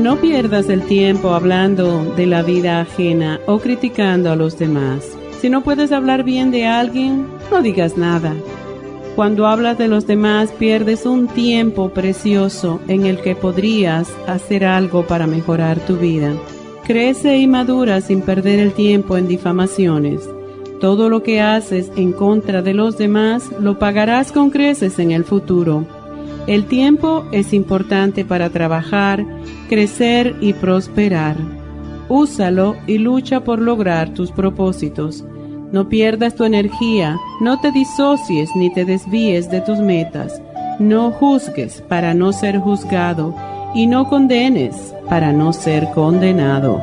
No pierdas el tiempo hablando de la vida ajena o criticando a los demás. Si no puedes hablar bien de alguien, no digas nada. Cuando hablas de los demás pierdes un tiempo precioso en el que podrías hacer algo para mejorar tu vida. Crece y madura sin perder el tiempo en difamaciones. Todo lo que haces en contra de los demás lo pagarás con creces en el futuro. El tiempo es importante para trabajar, crecer y prosperar. Úsalo y lucha por lograr tus propósitos. No pierdas tu energía, no te disocies ni te desvíes de tus metas. No juzgues para no ser juzgado y no condenes para no ser condenado.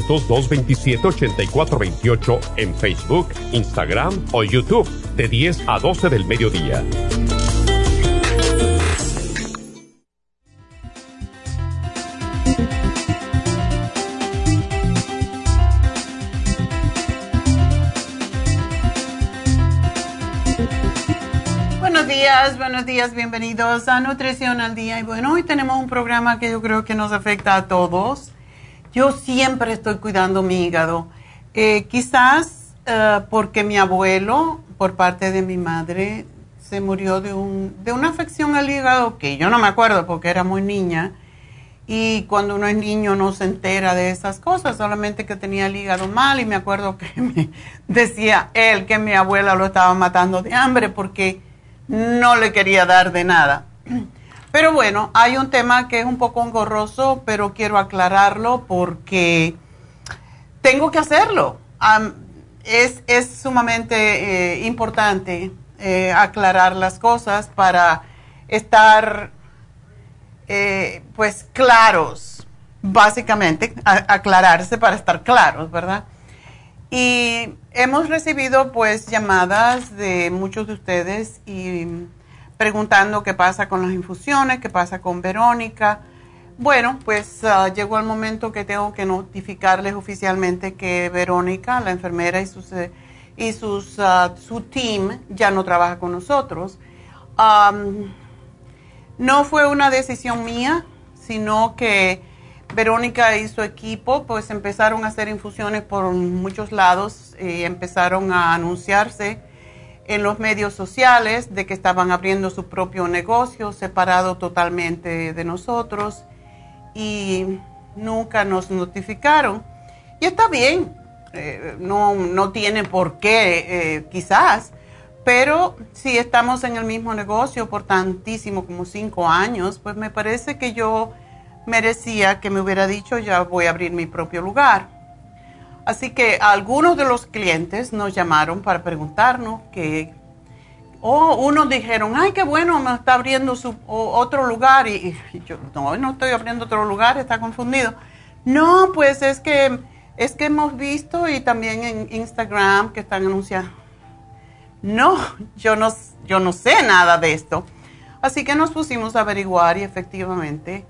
1-800-227-8428 en Facebook, Instagram o YouTube de 10 a 12 del mediodía. Buenos días, buenos días, bienvenidos a Nutrición al Día. Y bueno, hoy tenemos un programa que yo creo que nos afecta a todos. Yo siempre estoy cuidando mi hígado. Eh, quizás eh, porque mi abuelo, por parte de mi madre, se murió de, un, de una afección al hígado que yo no me acuerdo porque era muy niña. Y cuando uno es niño no se entera de esas cosas, solamente que tenía el hígado mal y me acuerdo que me decía él que mi abuela lo estaba matando de hambre porque no le quería dar de nada. Pero bueno, hay un tema que es un poco engorroso, pero quiero aclararlo porque tengo que hacerlo. Es, es sumamente eh, importante eh, aclarar las cosas para estar eh, pues claros, básicamente, aclararse para estar claros, ¿verdad? Y hemos recibido pues llamadas de muchos de ustedes y preguntando qué pasa con las infusiones, qué pasa con Verónica. Bueno, pues ah, llegó el momento que tengo que notificarles oficialmente que Verónica, la enfermera y sus, eh, y sus, ah, su team ya no trabaja con nosotros. No fue una decisión mía, sino que Verónica y su equipo pues empezaron a hacer infusiones por muchos lados y empezaron a anunciarse en los medios sociales de que estaban abriendo su propio negocio separado totalmente de nosotros y nunca nos notificaron. Y está bien, eh, no, no tiene por qué, eh, quizás, pero si estamos en el mismo negocio por tantísimo como cinco años, pues me parece que yo merecía que me hubiera dicho ya voy a abrir mi propio lugar. Así que algunos de los clientes nos llamaron para preguntarnos que, o unos dijeron, ay, qué bueno, me está abriendo su, otro lugar. Y, y, yo, no, no estoy abriendo otro lugar, está confundido. No, pues es que, es que hemos visto y también en Instagram que están anunciando. No, yo no, yo no sé nada de esto. Así que nos pusimos a averiguar y efectivamente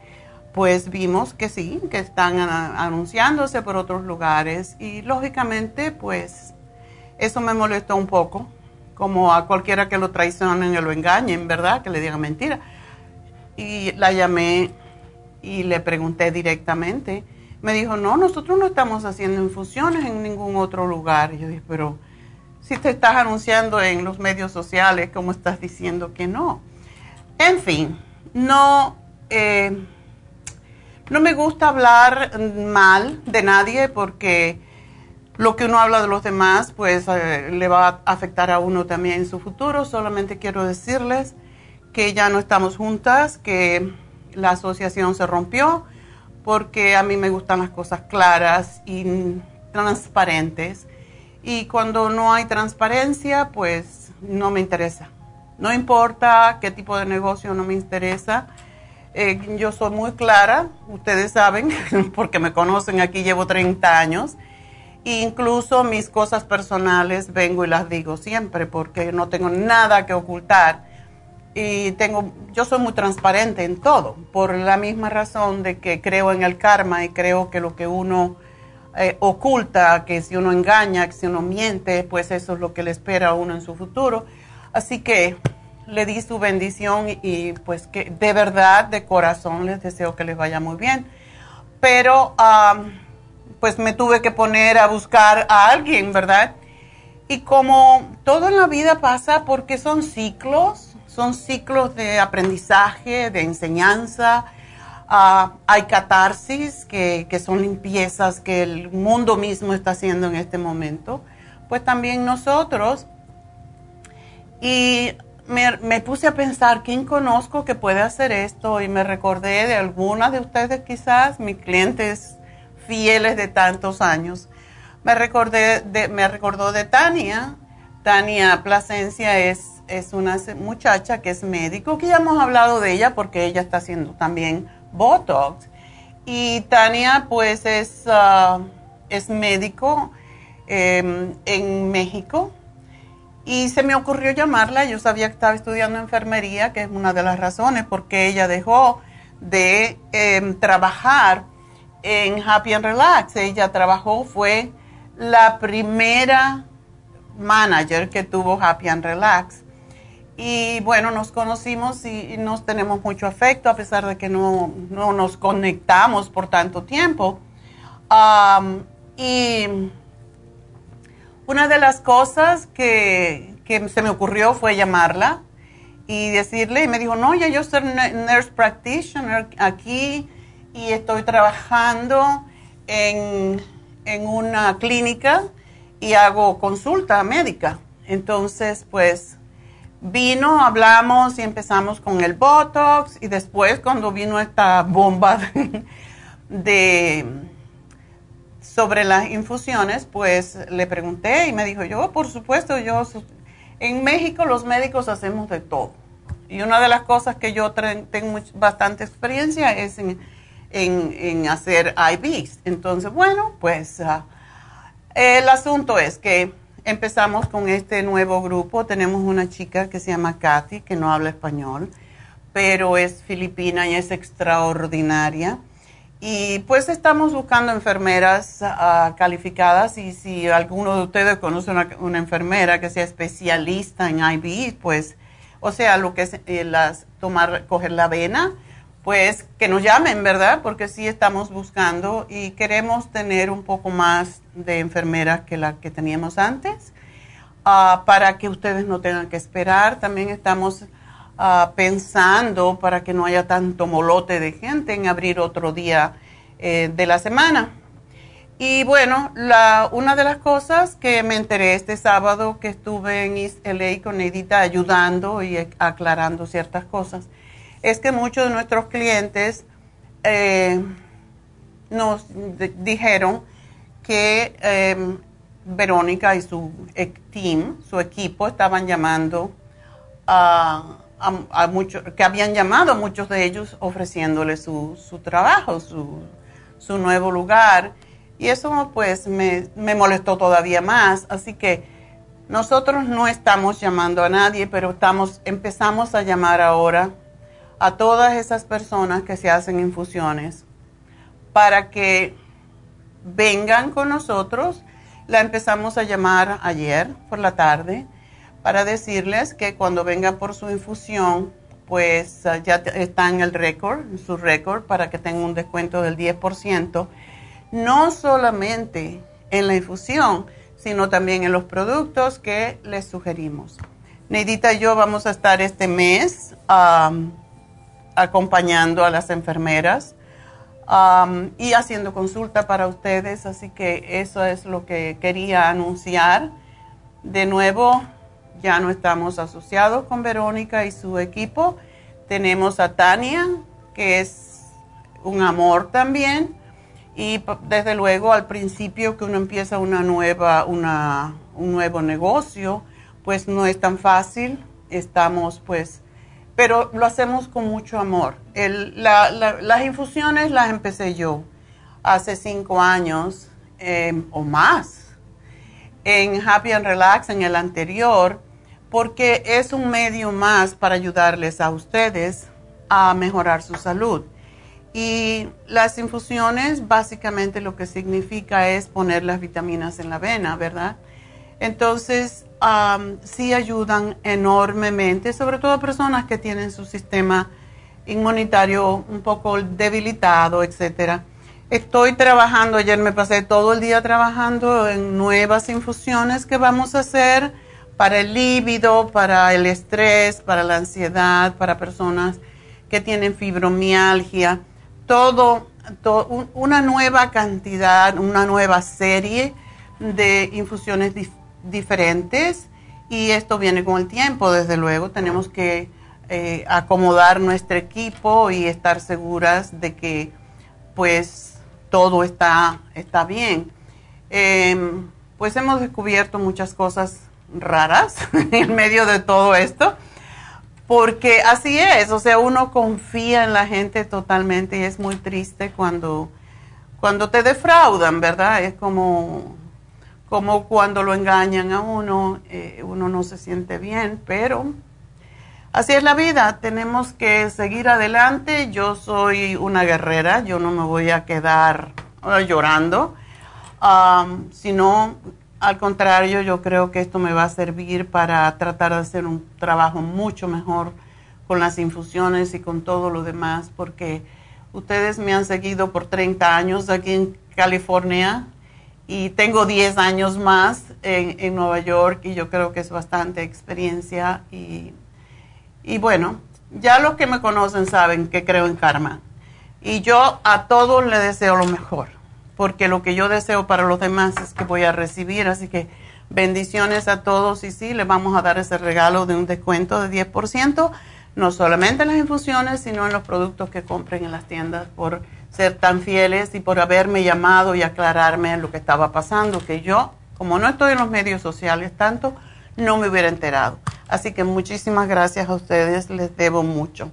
pues vimos que sí, que están anunciándose por otros lugares y lógicamente pues eso me molestó un poco, como a cualquiera que lo traicionen y lo engañen, ¿verdad? Que le digan mentira. Y la llamé y le pregunté directamente. Me dijo, no, nosotros no estamos haciendo infusiones en ningún otro lugar. Yo dije, pero si te estás anunciando en los medios sociales, ¿cómo estás diciendo que no? En fin, no... Eh, no me gusta hablar mal de nadie porque lo que uno habla de los demás pues eh, le va a afectar a uno también en su futuro. Solamente quiero decirles que ya no estamos juntas, que la asociación se rompió porque a mí me gustan las cosas claras y transparentes. Y cuando no hay transparencia, pues no me interesa. No importa qué tipo de negocio, no me interesa eh, yo soy muy clara, ustedes saben, porque me conocen aquí, llevo 30 años. Incluso mis cosas personales vengo y las digo siempre porque no tengo nada que ocultar. Y tengo, yo soy muy transparente en todo, por la misma razón de que creo en el karma y creo que lo que uno eh, oculta, que si uno engaña, que si uno miente, pues eso es lo que le espera a uno en su futuro. Así que le di su bendición y, pues que de verdad, de corazón les deseo que les vaya muy bien. Pero pues me tuve que poner a buscar a alguien, ¿verdad? Y como todo en la vida pasa porque son ciclos, son ciclos de aprendizaje, de enseñanza, ah, hay catarsis, que, que son limpiezas que el mundo mismo está haciendo en este momento, pues también nosotros. Y me, puse a pensar quién conozco que puede hacer esto y me recordé de algunas de ustedes quizás, mis clientes fieles de tantos años. Me, recordé de, me recordó de Tania. Tania Plasencia es, es una muchacha que es médico, que ya hemos hablado de ella porque ella está haciendo también Botox. Y Tania pues es, ah, es médico em, en México y se me ocurrió llamarla, yo sabía que estaba estudiando enfermería, que es una de las razones por qué ella dejó de em, trabajar en Happy and Relax. Ella trabajó, fue la primera manager que tuvo Happy and Relax. Y bueno, nos conocimos y, nos tenemos mucho afecto a pesar de que no, nos conectamos por tanto tiempo. y una de las cosas que, se me ocurrió fue llamarla y decirle, y me dijo, no, ya yo soy nurse practitioner aquí y estoy trabajando en, en una clínica y hago consulta médica. Entonces, pues vino, hablamos y empezamos con el Botox y después cuando vino esta bomba de sobre las infusiones, pues le pregunté y me dijo, yo, por supuesto, yo, en México los médicos hacemos de todo. Y una de las cosas que yo tengo bastante experiencia es en, en, hacer IVs. Entonces, bueno, pues ah, el asunto es que empezamos con este nuevo grupo. Tenemos una chica que se llama Kathy, que no habla español, pero es filipina y es extraordinaria y pues estamos buscando enfermeras ah, calificadas y si alguno de ustedes conoce una, enfermera que sea especialista en IV, pues, o sea, lo que es eh, tomar, coger la vena, pues que nos llamen, ¿verdad? Porque sí estamos buscando y queremos tener un poco más de enfermeras que la que teníamos antes ah, para que ustedes no tengan que esperar. También estamos Ah, pensando para que no haya tanto molote de gente en abrir otro día eh, de la semana. Y bueno, una de las cosas que me enteré este sábado que estuve en East LA con Edita ayudando y aclarando ciertas cosas, es que muchos de nuestros clientes eh, nos dijeron que em, Verónica y su team, su equipo, estaban llamando a, que habían llamado a muchos de ellos ofreciéndoles su, su trabajo, su, su nuevo lugar y eso pues me, molestó todavía más. Así que nosotros no estamos llamando a nadie, pero estamos, empezamos a llamar ahora a todas esas personas que se hacen infusiones para que vengan con nosotros. La empezamos a llamar ayer por la tarde para decirles que cuando vengan por su infusión, pues ya está en el récord, en su récord, para que tengan un descuento del 10% no solamente en la infusión, sino también en los productos que les sugerimos. Neidita y yo vamos a estar este mes acompañando a las enfermeras y haciendo consulta para ustedes, así que eso es lo que quería anunciar. De nuevo, ya no estamos asociados con Verónica y su equipo. Tenemos a Tania, que es un amor también y desde luego al principio que uno empieza una nueva, un nuevo negocio, pues no es tan fácil, estamos pues, pero lo hacemos con mucho amor. Las infusiones las empecé yo hace cinco años em, o más en Happy and Relax, en el anterior, porque es un medio más para ayudarles a ustedes a mejorar su salud. Y las infusiones básicamente lo que significa es poner las vitaminas en la vena, ¿verdad? Entonces, sí ayudan enormemente, sobre todo a personas que tienen su sistema inmunitario un poco debilitado, etcétera. Estoy trabajando, ayer me pasé todo el día trabajando en nuevas infusiones que vamos a hacer para el líbido, para el estrés, para la ansiedad, para personas que tienen fibromialgia todo, una nueva cantidad, una nueva serie de infusiones diferentes y esto viene con el tiempo, desde luego. Tenemos que eh, acomodar nuestro equipo y estar seguras de que pues todo está, está bien. Em, pues hemos descubierto muchas cosas raras en medio de todo esto porque así es, o sea, uno confía en la gente totalmente y es muy triste cuando, cuando te defraudan, ¿verdad? Es como, como cuando lo engañan a uno, eh, uno no se siente bien, pero así es la vida, tenemos que seguir adelante. Yo soy una guerrera, yo no me voy a quedar eh, llorando, sino al contrario, yo creo que esto me va a servir para tratar de hacer un trabajo mucho mejor con las infusiones y con todo lo demás, porque ustedes me han seguido por 30 años aquí en California y tengo 10 años más en, Nueva York y yo creo que es bastante experiencia y, y bueno, ya los que me conocen saben que creo en karma. Y yo a todos les deseo lo mejor porque lo que yo deseo para los demás es que voy a recibir. Así que bendiciones a todos y sí, les vamos a dar ese regalo de un descuento de 10%, no solamente en las infusiones, sino en los productos que compren en las tiendas por ser tan fieles y por haberme llamado y aclararme lo que estaba pasando, que yo, como no estoy en los medios sociales tanto, no me hubiera enterado. Así que muchísimas gracias a ustedes, les debo mucho.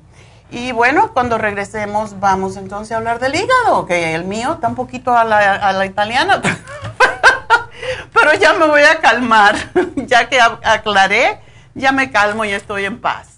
Y bueno, cuando regresemos vamos entonces a hablar del hígado, que el mío está un poquito a la, a la italiana, pero ya me voy a calmar, ya que aclaré, ya me calmo y estoy en paz.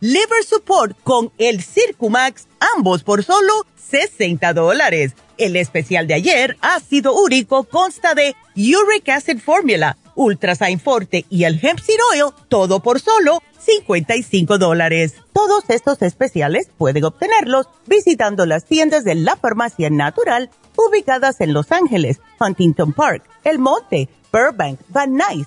liver support con el Circumax, ambos por solo 60 dólares. El especial de ayer, ácido úrico, consta de Uric Acid Formula, Ultrasign Forte y el Hemp Seed Oil, todo por solo 55 dólares. Todos estos especiales pueden obtenerlos visitando las tiendas de la Farmacia Natural ubicadas en Los Ángeles, Huntington Park, El Monte, Burbank, Van Nuys,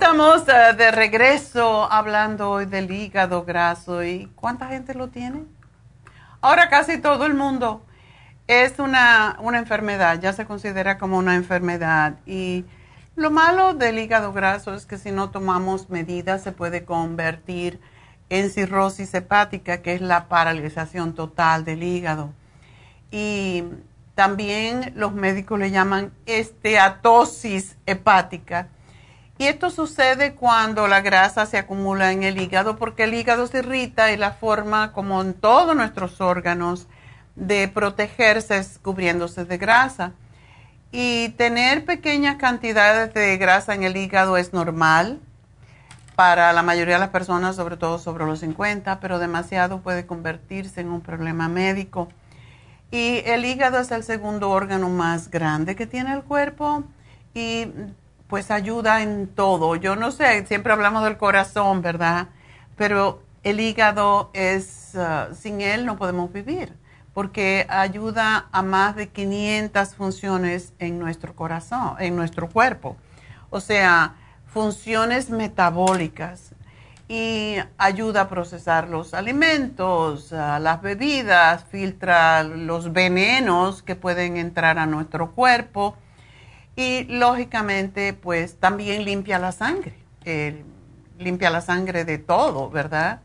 Estamos eh, de regreso hablando hoy del hígado graso y ¿cuánta gente lo tiene? Ahora casi todo el mundo. Es una, una enfermedad, ya se considera como una enfermedad y lo malo del hígado graso es que si no tomamos medidas se puede convertir en cirrosis hepática, que es la paralización total del hígado. Y también los médicos le llaman esteatosis hepática y esto sucede cuando la grasa se acumula en el hígado porque el hígado se irrita y la forma, como en todos nuestros órganos, de protegerse es cubriéndose de grasa. Y tener pequeñas cantidades de grasa en el hígado es normal para la mayoría de las personas, sobre todo sobre los 50, pero demasiado puede convertirse en un problema médico. Y el hígado es el segundo órgano más grande que tiene el cuerpo y pues ayuda en todo. Yo no sé, siempre hablamos del corazón, ¿verdad? Pero el hígado es, uh, sin él no podemos vivir, porque ayuda a más de 500 funciones en nuestro corazón, en nuestro cuerpo. O sea, funciones metabólicas y ayuda a procesar los alimentos, uh, las bebidas, filtra los venenos que pueden entrar a nuestro cuerpo y lógicamente, pues también limpia la sangre, eh, limpia la sangre de todo, ¿verdad?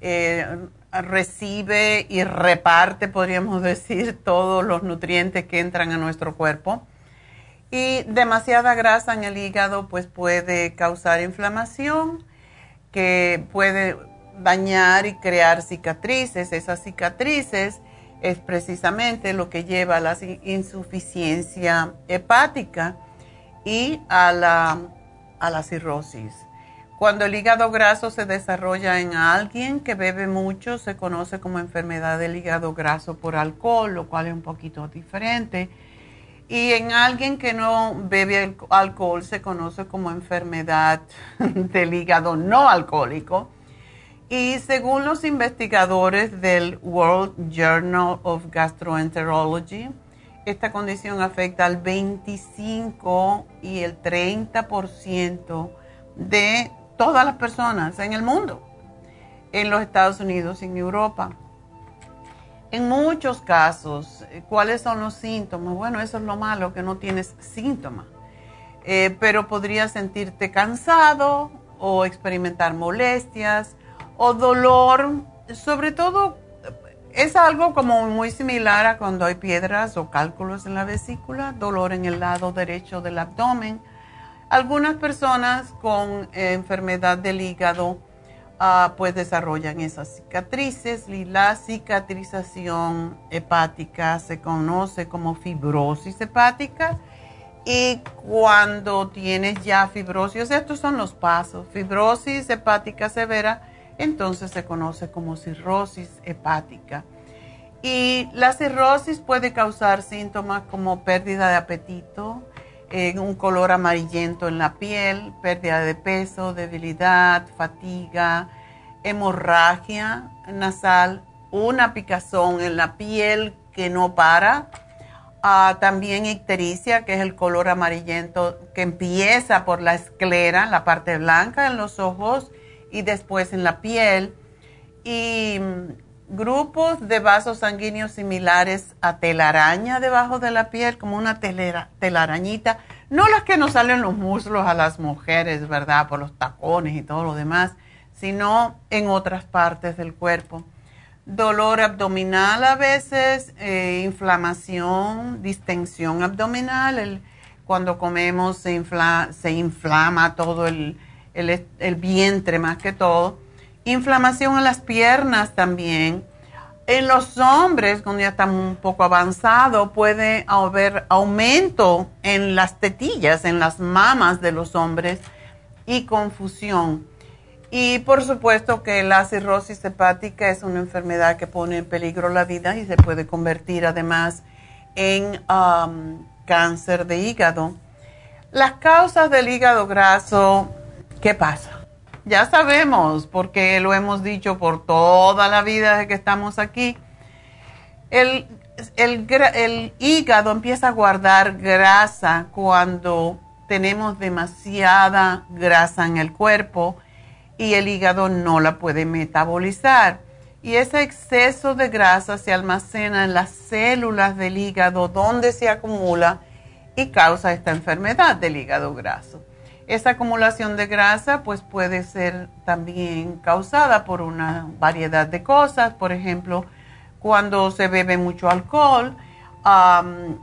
Eh, recibe y reparte, podríamos decir, todos los nutrientes que entran a nuestro cuerpo. Y demasiada grasa en el hígado, pues puede causar inflamación, que puede dañar y crear cicatrices. Esas cicatrices es precisamente lo que lleva a la insuficiencia hepática y a la, a la cirrosis. Cuando el hígado graso se desarrolla en alguien que bebe mucho, se conoce como enfermedad del hígado graso por alcohol, lo cual es un poquito diferente. Y en alguien que no bebe alcohol se conoce como enfermedad del hígado no alcohólico Y según los investigadores del World Journal of Gastroenterology, esta condición afecta al 25 y el 30% de todas las personas en el mundo, en los Estados Unidos y en Europa. En muchos casos, ¿cuáles son los síntomas? Bueno, eso es lo malo, que no tienes síntomas. Eh, pero podrías sentirte cansado o experimentar molestias o dolor, sobre todo es algo como muy similar a cuando hay piedras o cálculos en la vesícula, dolor en el lado derecho del abdomen. Algunas personas con enfermedad del hígado ah, pues desarrollan esas cicatrices y la cicatrización hepática se conoce como fibrosis hepática y cuando tienes ya fibrosis, estos son los pasos, fibrosis hepática severa, entonces se conoce como cirrosis hepática. Y la cirrosis puede causar síntomas como pérdida de apetito, un color amarillento en la piel, pérdida de peso, debilidad, fatiga, hemorragia nasal, una picazón en la piel que no para, ah, también ictericia, que es el color amarillento que empieza por la esclera, la parte blanca en los ojos y después en la piel. Y grupos de vasos sanguíneos similares a telaraña debajo de la piel, como una telarañita. No las que nos salen los muslos a las mujeres, ¿verdad? Por los tacones y todo lo demás, sino en otras partes del cuerpo. Dolor abdominal a veces, eh, inflamación, distensión abdominal. cuando comemos se, se inflama todo el, el, vientre más que todo. Inflamación en las piernas también. En los hombres, cuando ya están un poco avanzado, puede haber aumento en las tetillas, en las mamas de los hombres y confusión. Y por supuesto que la cirrosis hepática es una enfermedad que pone en peligro la vida y se puede convertir además en cáncer de hígado. Las causas del hígado graso ¿Qué pasa? Ya sabemos, porque lo hemos dicho por toda la vida que estamos aquí, el, el, hígado empieza a guardar grasa cuando tenemos demasiada grasa en el cuerpo y el hígado no la puede metabolizar. Y ese exceso de grasa se almacena en las células del hígado donde se acumula y causa esta enfermedad del hígado graso. Esa acumulación de grasa pues puede ser también causada por una variedad de cosas, por ejemplo, cuando se bebe mucho alcohol,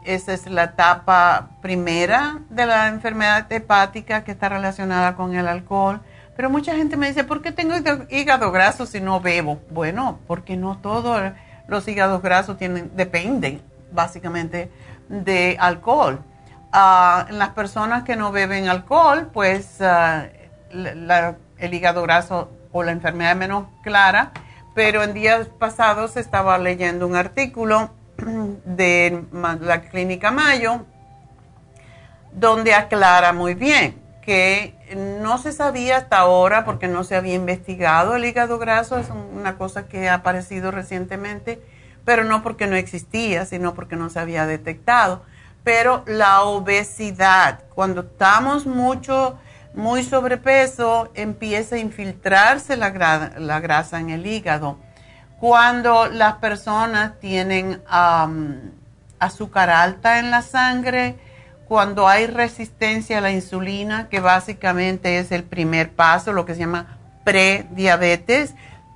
esa es la etapa primera de la enfermedad hepática que está relacionada con el alcohol. Pero mucha gente me dice, ¿por qué tengo hígado graso si no bebo? Bueno, porque no todos los hígados grasos tienen, dependen básicamente de alcohol. Ah, en las personas que no beben alcohol, pues ah, el hígado graso o la enfermedad es menos clara, pero en días pasados estaba leyendo un artículo de la clínica Mayo donde aclara muy bien que no se sabía hasta ahora porque no se había investigado el hígado graso, es una cosa que ha aparecido recientemente, pero no porque no existía, sino porque no se había detectado pero la obesidad, cuando estamos mucho, muy sobrepeso, empieza a infiltrarse la, grasa en el hígado. Cuando las personas tienen azúcar alta en la sangre, cuando hay resistencia a la insulina, que básicamente es el primer paso, lo que se llama prediabetes,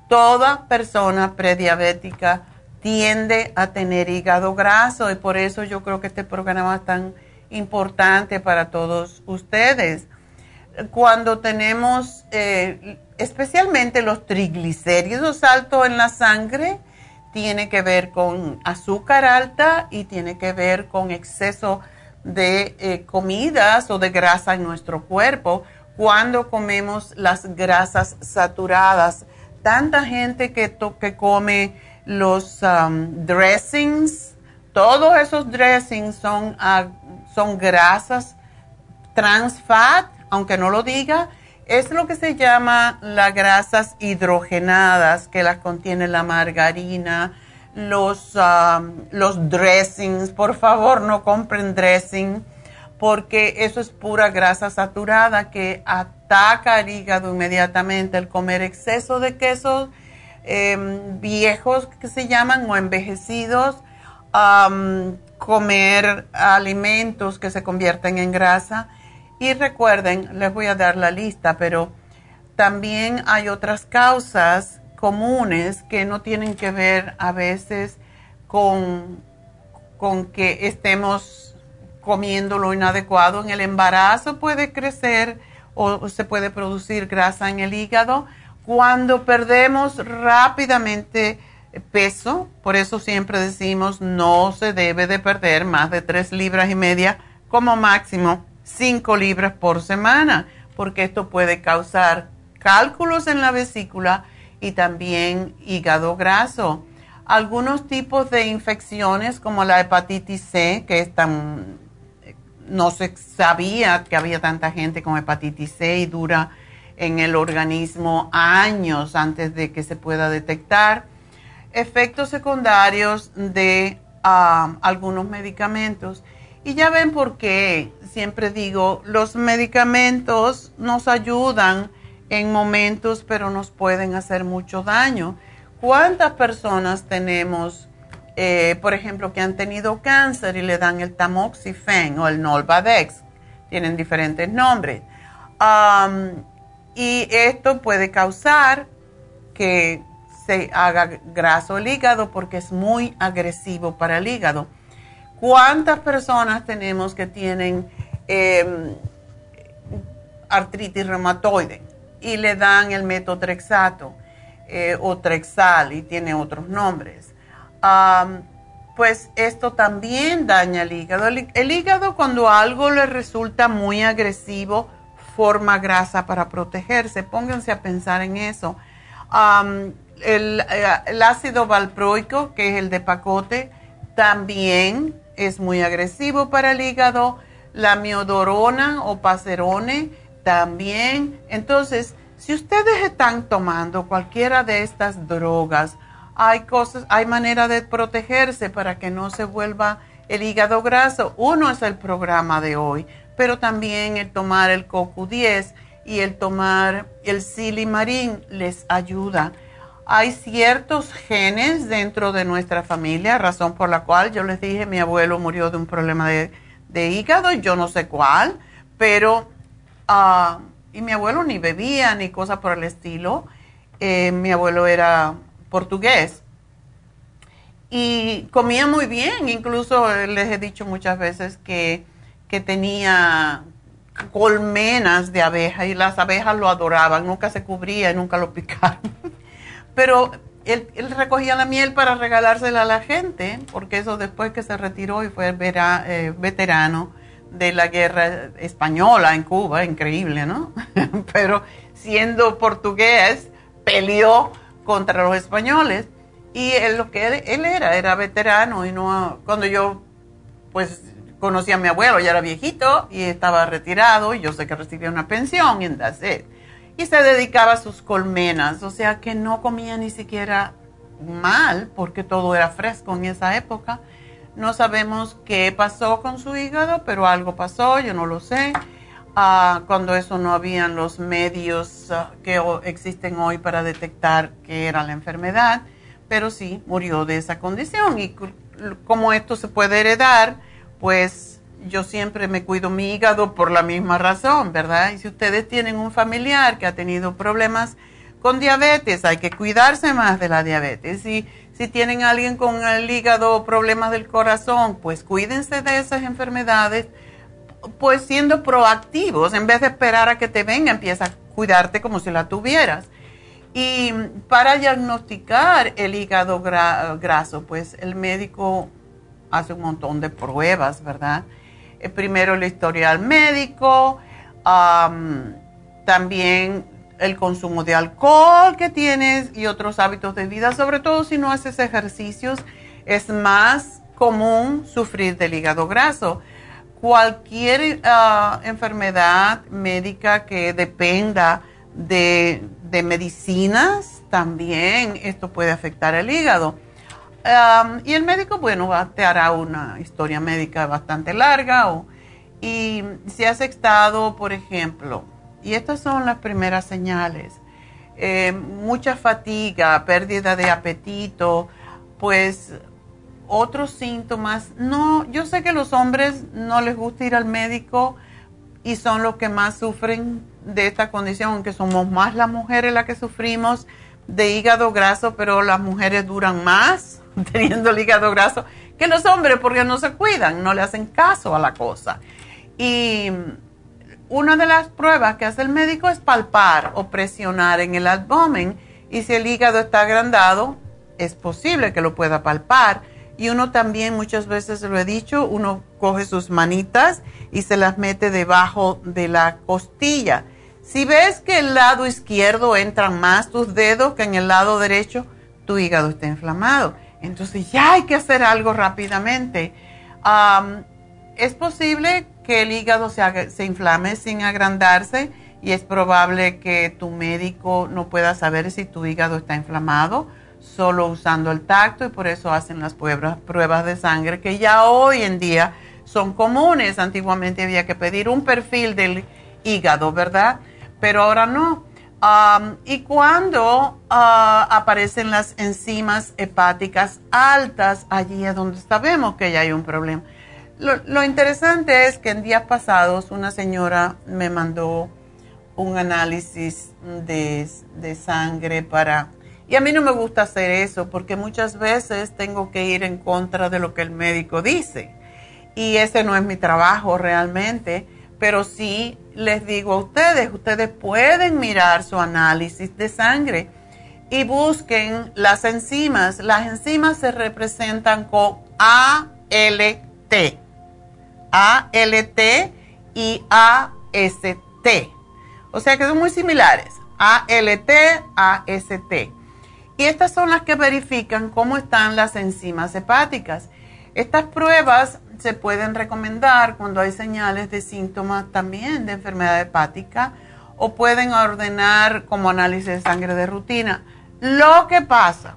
toda persona prediabética tiende a tener hígado graso y por eso yo creo que este programa es tan importante para todos ustedes. Cuando tenemos eh, especialmente los triglicéridos altos en la sangre, tiene que ver con azúcar alta y tiene que ver con exceso de eh, comidas o de grasa en nuestro cuerpo. Cuando comemos las grasas saturadas, tanta gente que, que come los um, dressings, todos esos dressings son, uh, son grasas trans fat, aunque no lo diga, Es lo que se llama las grasas hidrogenadas, que las contiene la margarina, los, los dressings. Por favor, no compren dressing, porque eso es pura grasa saturada que ataca el hígado inmediatamente. El comer exceso de quesos em, viejos que se llaman o envejecidos, comer alimentos que se convierten en grasa y recuerden, les voy a dar la lista, pero también hay otras causas comunes que no tienen que ver a veces con, con que estemos comiendo lo inadecuado. En el embarazo puede crecer o se puede producir grasa en el hígado. Cuando perdemos rápidamente peso, por eso siempre decimos no se debe de perder más de tres libras y media como máximo 5 libras por semana, porque esto puede causar cálculos en la vesícula y también hígado graso. Algunos tipos de infecciones como la hepatitis C, que es tan, no se sabía que había tanta gente con hepatitis C y dura en el organismo años antes de que se pueda detectar. Efectos secundarios de ah, algunos medicamentos y ya ven por qué siempre digo, los medicamentos nos ayudan en momentos, pero nos pueden hacer mucho daño. ¿Cuántas personas tenemos, eh, por ejemplo, que han tenido cáncer y le dan el tamoxifen o el Nolvadex? Tienen diferentes nombres. Y esto puede causar que se haga graso el hígado porque es muy agresivo para el hígado. ¿Cuántas personas tenemos que tienen em, artritis reumatoide y le dan el metotrexato eh, o trexal y tiene otros nombres? pues esto también daña el hígado. El, hígado cuando algo le resulta muy agresivo forma grasa para protegerse. Pónganse a pensar en eso. el, eh, el, ácido valproico, que es el de pacote, también es muy agresivo para el hígado, la miodorona o pacerone también. Entonces, si ustedes están tomando cualquiera de estas drogas, hay cosas, hay manera de protegerse para que no se vuelva el hígado graso. Uno es el programa de hoy, pero también el tomar el CoQ10 y el tomar el silimarín les ayuda. Hay ciertos genes dentro de nuestra familia, razón por la cual yo les dije, mi abuelo murió de un problema de, hígado, yo no sé cuál, pero, ah, y mi abuelo ni bebía ni cosa por el estilo, eh, mi abuelo era portugués. Y comía muy bien, incluso les he dicho muchas veces que, que tenía colmenas de abejas y las abejas lo adoraban, nunca se cubría nunca lo picaron. Pero él, recogía la miel para regalársela a la gente, porque eso después que se retiró y fue eh, veterano de la guerra española en Cuba, increíble, ¿no? Pero siendo portugués, peleó contra los españoles y él, lo que él, era, era veterano y no, cuando yo pues conocí a mi abuelo, ya era viejito y estaba retirado y yo sé que recibía una pensión y entonces y se dedicaba a sus colmenas, o sea que no comía ni siquiera mal porque todo era fresco en esa época. No sabemos qué pasó con su hígado, pero algo pasó, yo no lo sé. Ah, cuando eso no habían los medios ah, que existen hoy para detectar que era la enfermedad, pero sí murió de esa condición y como esto se puede heredar, pues yo siempre me cuido mi hígado por la misma razón, ¿verdad? Y si ustedes tienen un familiar que ha tenido problemas con diabetes, hay que cuidarse más de la diabetes. Y si tienen alguien con el hígado o problemas del corazón, pues cuídense de esas enfermedades, pues siendo proactivos, en vez de esperar a que te venga, empieza a cuidarte como si la tuvieras. Y para diagnosticar el hígado graso, pues el médico hace un montón de pruebas, ¿verdad? Eh, primero el historial médico, también el consumo de alcohol que tienes y otros hábitos de vida, sobre todo si no haces ejercicios, es más común sufrir del hígado graso. cualquier ah, enfermedad médica que dependa de, medicinas, también esto puede afectar el hígado. Y el médico, bueno, te hará una historia médica bastante larga. O, y si has estado, por ejemplo, y estas son las primeras señales, eh, mucha fatiga, pérdida de apetito, pues otros síntomas. No, yo sé que los hombres no les gusta ir al médico y son los que más sufren de esta condición, aunque somos más las mujeres las que sufrimos de hígado graso, pero las mujeres duran más teniendo el hígado graso que los hombres porque no se cuidan, no le hacen caso a la cosa. Y una de las pruebas que hace el médico es palpar o presionar en el abdomen y si el hígado está agrandado, es posible que lo pueda palpar y uno también, muchas veces lo he dicho, uno coge sus manitas y se las mete debajo de la costilla. Si ves que el lado izquierdo entran más tus dedos que en el lado derecho, tu hígado está inflamado. Entonces ya hay que hacer algo rápidamente. es posible que el hígado se, se inflame sin agrandarse y es probable que tu médico no pueda saber si tu hígado está inflamado solo usando el tacto y por eso hacen las pruebas, pruebas de sangre que ya hoy en día son comunes. Antiguamente había que pedir un perfil del hígado, ¿verdad? Pero ahora no. Y cuando ah, aparecen las enzimas hepáticas altas, allí es donde sabemos que ya hay un problema. Lo, interesante es que en días pasados una señora me mandó un análisis de, de sangre para y a mí no me gusta hacer eso porque muchas veces tengo que ir en contra de lo que el médico dice. Y ese no es mi trabajo realmente, pero sí les digo a ustedes, ustedes pueden mirar su análisis de sangre y busquen las enzimas. Las enzimas se representan con ALT, ALT y AST. O sea que son muy similares. ALT, AST. Y estas son las que verifican cómo están las enzimas hepáticas. Estas pruebas se pueden recomendar cuando hay señales de síntomas también de enfermedad hepática o pueden ordenar como análisis de sangre de rutina. Lo que pasa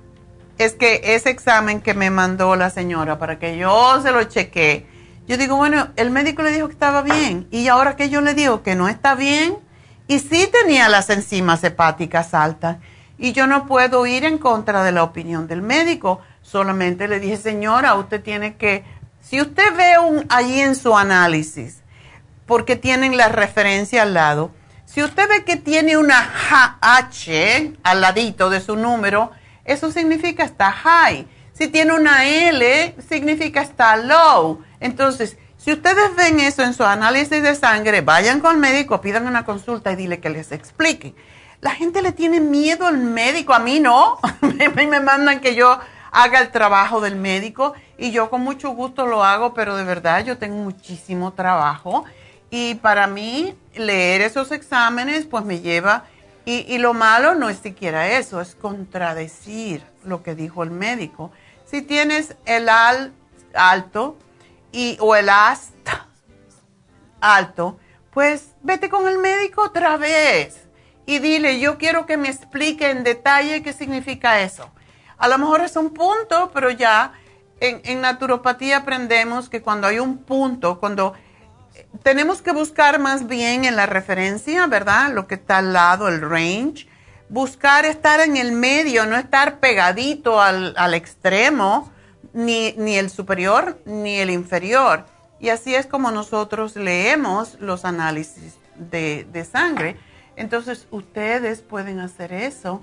es que ese examen que me mandó la señora para que yo se lo chequee, yo digo, bueno, el médico le dijo que estaba bien y ahora que yo le digo que no está bien y sí tenía las enzimas hepáticas altas y yo no puedo ir en contra de la opinión del médico. Solamente le dije, señora, usted tiene que, si usted ve un, allí en su análisis, porque tienen la referencia al lado, si usted ve que tiene una H al ladito de su número, eso significa está high. Si tiene una L, significa está low. Entonces, si ustedes ven eso en su análisis de sangre, vayan con el médico, pidan una consulta y dile que les explique. La gente le tiene miedo al médico, a mí no. me, me mandan que yo haga el trabajo del médico y yo con mucho gusto lo hago, pero de verdad yo tengo muchísimo trabajo y para mí leer esos exámenes pues me lleva y, y, lo malo no es siquiera eso, es contradecir lo que dijo el médico. Si tienes el al alto y, o el hasta alto, pues vete con el médico otra vez y dile, yo quiero que me explique en detalle qué significa eso. A lo mejor es un punto, pero ya en, naturopatía aprendemos que cuando hay un punto, cuando eh, tenemos que buscar más bien en la referencia, ¿verdad? Lo que está al lado, el range. Buscar estar en el medio, no estar pegadito al, extremo, ni, el superior ni el inferior. Y así es como nosotros leemos los análisis de, de sangre entonces ustedes pueden hacer eso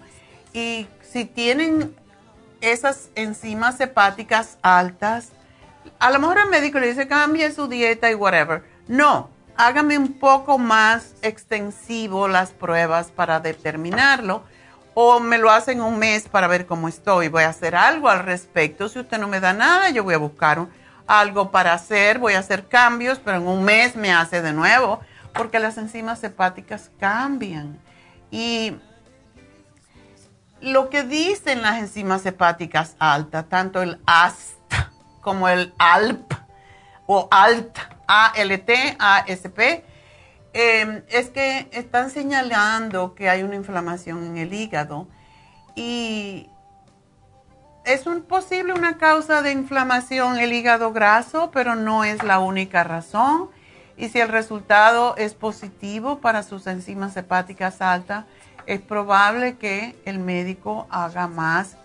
y si tienen esas enzimas hepáticas altas, a lo mejor el médico le dice cambie su dieta y whatever. No, hágame un poco más extensivo las pruebas para determinarlo o me lo hacen un mes para ver cómo estoy. Voy a hacer algo al respecto. Si usted no me da nada, yo voy a buscar algo para hacer, voy a hacer cambios, pero en un mes me hace de nuevo porque las enzimas hepáticas cambian. Y lo que dicen las enzimas hepáticas altas, tanto el AST como el ALP o ALT, ALT, ASP, em, es que están señalando que hay una inflamación en el hígado y es un posible una causa de inflamación el hígado graso, pero no es la única razón. Y si el resultado es positivo para sus enzimas hepáticas altas, es probable que el médico haga más,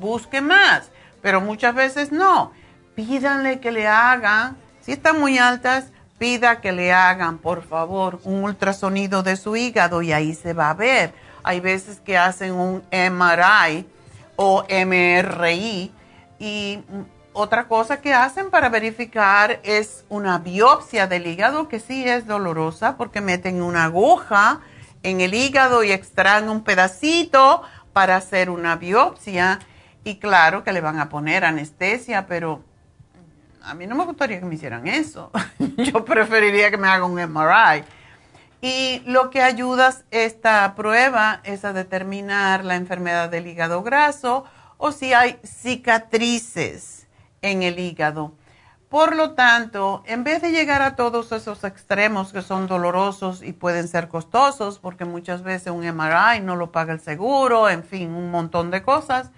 busque más, pero muchas veces no. Pídanle que le hagan, si están muy altas, pida que le hagan, por favor, un ultrasonido de su hígado y ahí se va a ver. Hay veces que hacen un MRI o MRI y otra cosa que hacen para verificar es una biopsia del hígado, que sí es dolorosa porque meten una aguja en el hígado y extraen un pedacito para hacer una biopsia. Y claro que le van a poner anestesia, pero a mí no me gustaría que me hicieran eso. Yo preferiría que me hagan un MRI. Y lo que ayuda esta prueba es a determinar la enfermedad del hígado graso o si hay cicatrices en el hígado. Por lo tanto, en vez de llegar a todos esos extremos que son dolorosos y pueden ser costosos, porque muchas veces un MRI no lo paga el seguro, en fin, un montón de cosas,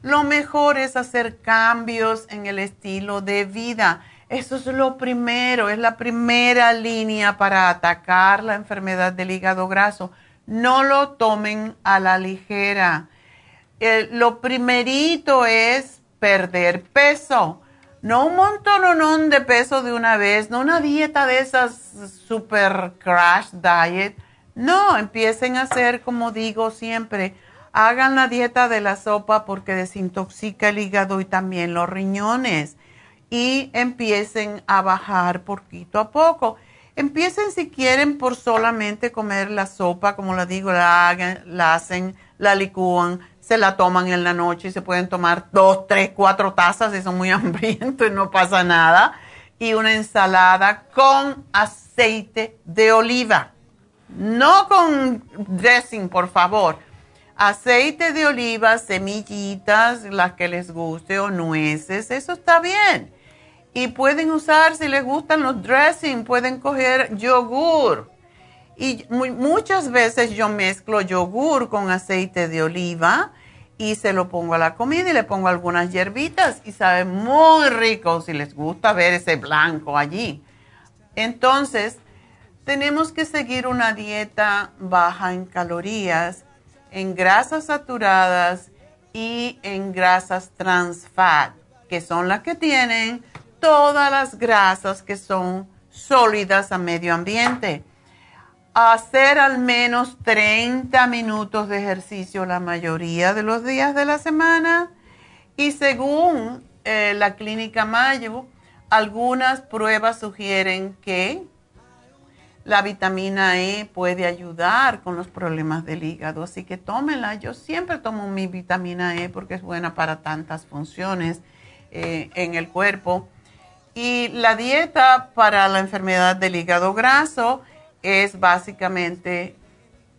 lo mejor es hacer cambios en el estilo de vida. Eso es lo primero, es la primera línea para atacar la enfermedad del hígado graso. No lo tomen a la ligera. lo primerito es perder peso no un montón de peso de una vez, no una dieta de esas super crash diet. No, empiecen a hacer, como digo siempre, hagan la dieta de la sopa porque desintoxica el hígado y también los riñones. Y empiecen a bajar poquito a poco. Empiecen si quieren por solamente comer la sopa, como la digo, la, hagan, la hacen, la licúan se la toman en la noche y se pueden tomar dos, tres, cuatro tazas si son muy hambrientos y no pasa nada. Y una ensalada con aceite de oliva. No con dressing, por favor. Aceite de oliva, semillitas, las que les guste o nueces, eso está bien. Y pueden usar, si les gustan los dressing, pueden coger yogur. Y muchas veces yo mezclo yogur con aceite de oliva y se lo pongo a la comida y le pongo algunas hierbitas y sabe muy rico si les gusta ver ese blanco allí. Entonces, tenemos que seguir una dieta baja en calorías, en grasas saturadas y en grasas trans fat, que son las que tienen todas las grasas que son sólidas a medio ambiente hacer al menos 30 minutos de ejercicio la mayoría de los días de la semana y según eh, la clínica Mayo, algunas pruebas sugieren que la vitamina E puede ayudar con los problemas del hígado, así que tómenla. Yo siempre tomo mi vitamina E porque es buena para tantas funciones eh, en el cuerpo. Y la dieta para la enfermedad del hígado graso es básicamente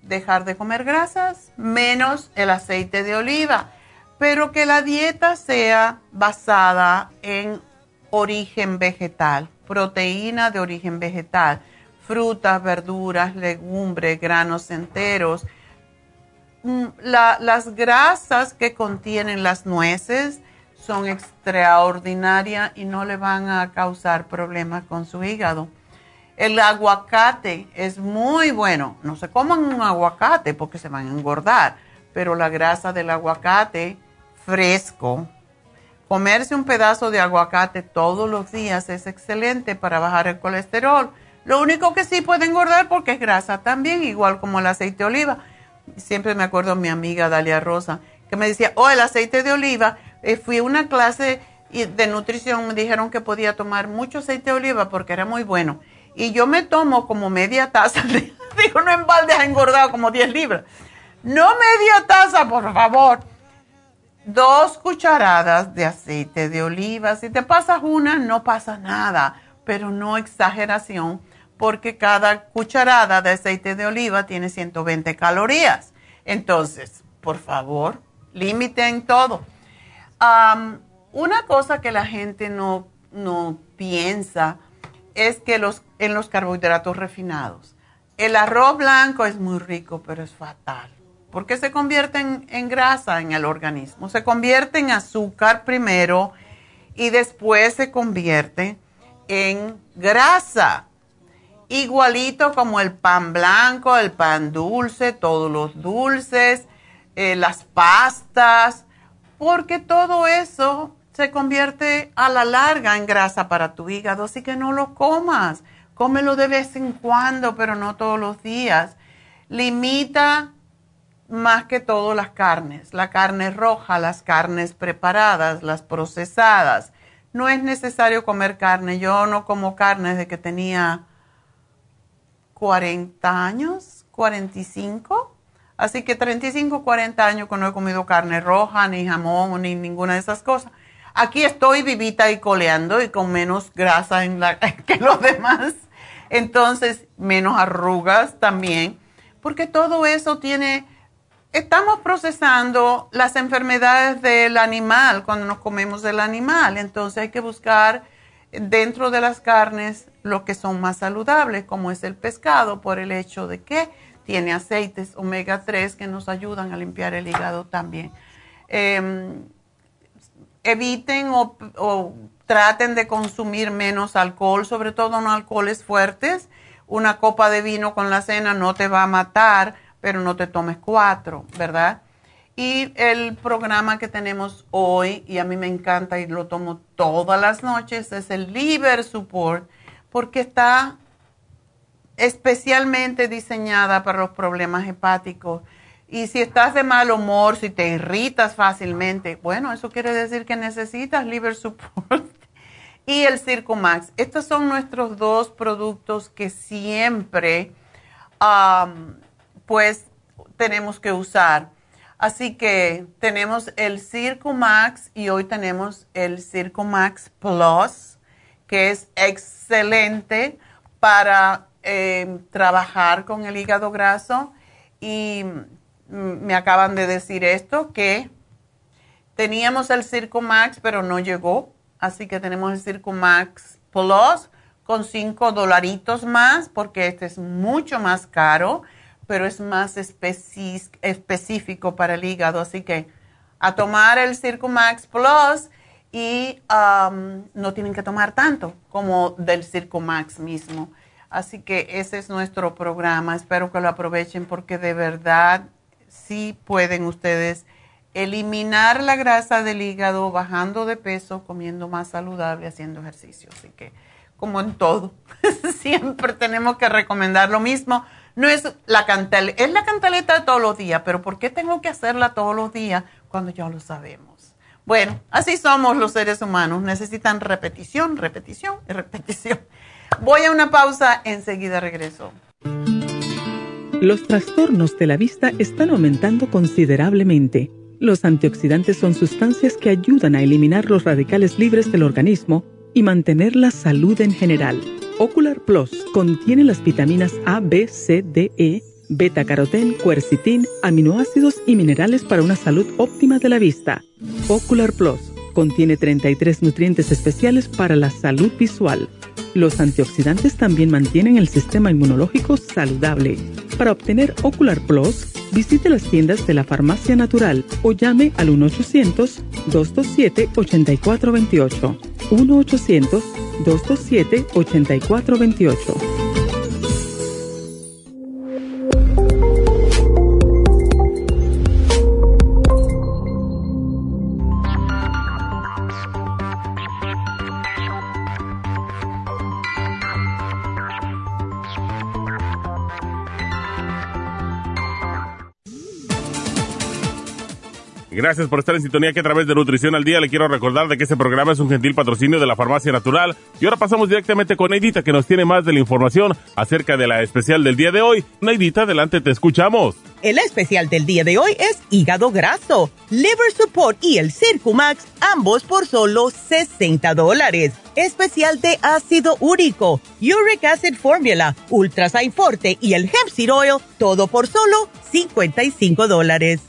dejar de comer grasas menos el aceite de oliva, pero que la dieta sea basada en origen vegetal, proteína de origen vegetal, frutas, verduras, legumbres, granos enteros. Mm, las grasas que contienen las nueces son extraordinarias y no le van a causar problemas con su hígado el aguacate es muy bueno. No se coman un aguacate porque se van a engordar, pero la grasa del aguacate fresco, comerse un pedazo de aguacate todos los días es excelente para bajar el colesterol. Lo único que sí puede engordar porque es grasa también, igual como el aceite de oliva. Siempre me acuerdo mi amiga Dalia Rosa, que me decía, oh, el aceite de oliva, eh, fui a una clase de nutrición, me dijeron que podía tomar mucho aceite de oliva porque era muy bueno y yo me tomo como media taza, digo, no en balde ha engordado como 10 libras. No media taza, por favor. Dos cucharadas de aceite de oliva. Si te pasas una, no pasa nada, pero no exageración, porque cada cucharada de aceite de oliva tiene 120 calorías. Entonces, por favor, límite en todo. una cosa que la gente no, no piensa es que los, en los carbohidratos refinados. El arroz blanco es muy rico, pero es fatal, porque se convierte en, grasa en el organismo. Se convierte en azúcar primero y después se convierte en grasa. Igualito como el pan blanco, el pan dulce, todos los dulces, eh, las pastas, porque todo eso se convierte a la larga en grasa para tu hígado, así que no lo comas. Cómelo de vez en cuando, pero no todos los días. Limita más que todo las carnes, la carne roja, las carnes preparadas, las procesadas. No es necesario comer carne. Yo no como carne desde que tenía 40 años, 45. Así que 35, 40 años que no he comido carne roja, ni jamón, ni ninguna de esas cosas. Aquí estoy vivita y coleando y con menos grasa que los demás. Entonces, menos arrugas también, porque todo eso tiene, estamos procesando las enfermedades del animal cuando nos comemos el animal. Entonces hay que buscar dentro de las carnes lo que son más saludables, como es el pescado, por el hecho de que tiene aceites omega 3 que nos ayudan a limpiar el hígado también. Em, eviten o, traten de consumir menos alcohol, sobre todo no alcoholes fuertes. Una copa de vino con la cena no te va a matar, pero no te tomes cuatro, ¿verdad? Y el programa que tenemos hoy, y a mí me encanta y lo tomo todas las noches, es el Liver Support, porque está especialmente diseñada para los problemas hepáticos y si estás de mal humor, si te irritas fácilmente, bueno, eso quiere decir que necesitas liver support y el Circumax. Estos son nuestros dos productos que siempre, pues, tenemos que usar. Así que tenemos el Circumax y hoy tenemos el Circumax Plus, que es excelente para eh, trabajar con el hígado graso y me acaban de decir esto, que teníamos el Circo Max, pero no llegó. Así que tenemos el Circo Max Plus con 5 dolaritos más, porque este es mucho más caro, pero es más específico para el hígado. Así que a tomar el Circo Max Plus y um, no tienen que tomar tanto como del Circo Max mismo. Así que ese es nuestro programa. Espero que lo aprovechen porque de verdad sí pueden ustedes eliminar la grasa del hígado bajando de peso, comiendo más saludable, haciendo ejercicio. Así que, como en todo, siempre tenemos que recomendar lo mismo. No es la cantaleta, es la cantaleta de todos los días, pero ¿por qué tengo que hacerla todos los días cuando ya lo sabemos? Bueno, así somos los seres humanos. Necesitan repetición, repetición y repetición. Voy a una pausa, enseguida regreso. Los trastornos de la vista están aumentando considerablemente. Los antioxidantes son sustancias que ayudan a eliminar los radicales libres del organismo y mantener la salud en general. Ocular Plus contiene las vitaminas A, B, C, D, E, beta carotén, cuercitín, aminoácidos y minerales para una salud óptima de la vista. Ocular Plus contiene 33 nutrientes especiales para la salud visual. Los antioxidantes también mantienen el sistema inmunológico saludable. Para obtener Ocular Plus, visite las tiendas de la Farmacia Natural o llame al 1-800-227-8428. 1-800-227-8428. Gracias por estar en sintonía que a través de Nutrición al Día le quiero recordar de que este programa es un gentil patrocinio de la Farmacia Natural. Y ahora pasamos directamente con Neidita que nos tiene más de la información acerca de la especial del día de hoy. Neidita, adelante, te escuchamos. El especial del día de hoy es hígado graso, liver support y el Circumax, ambos por solo 60 dólares. Especial de ácido úrico, uric acid formula, ultrasign forte y el hemp oil, todo por solo 55 dólares.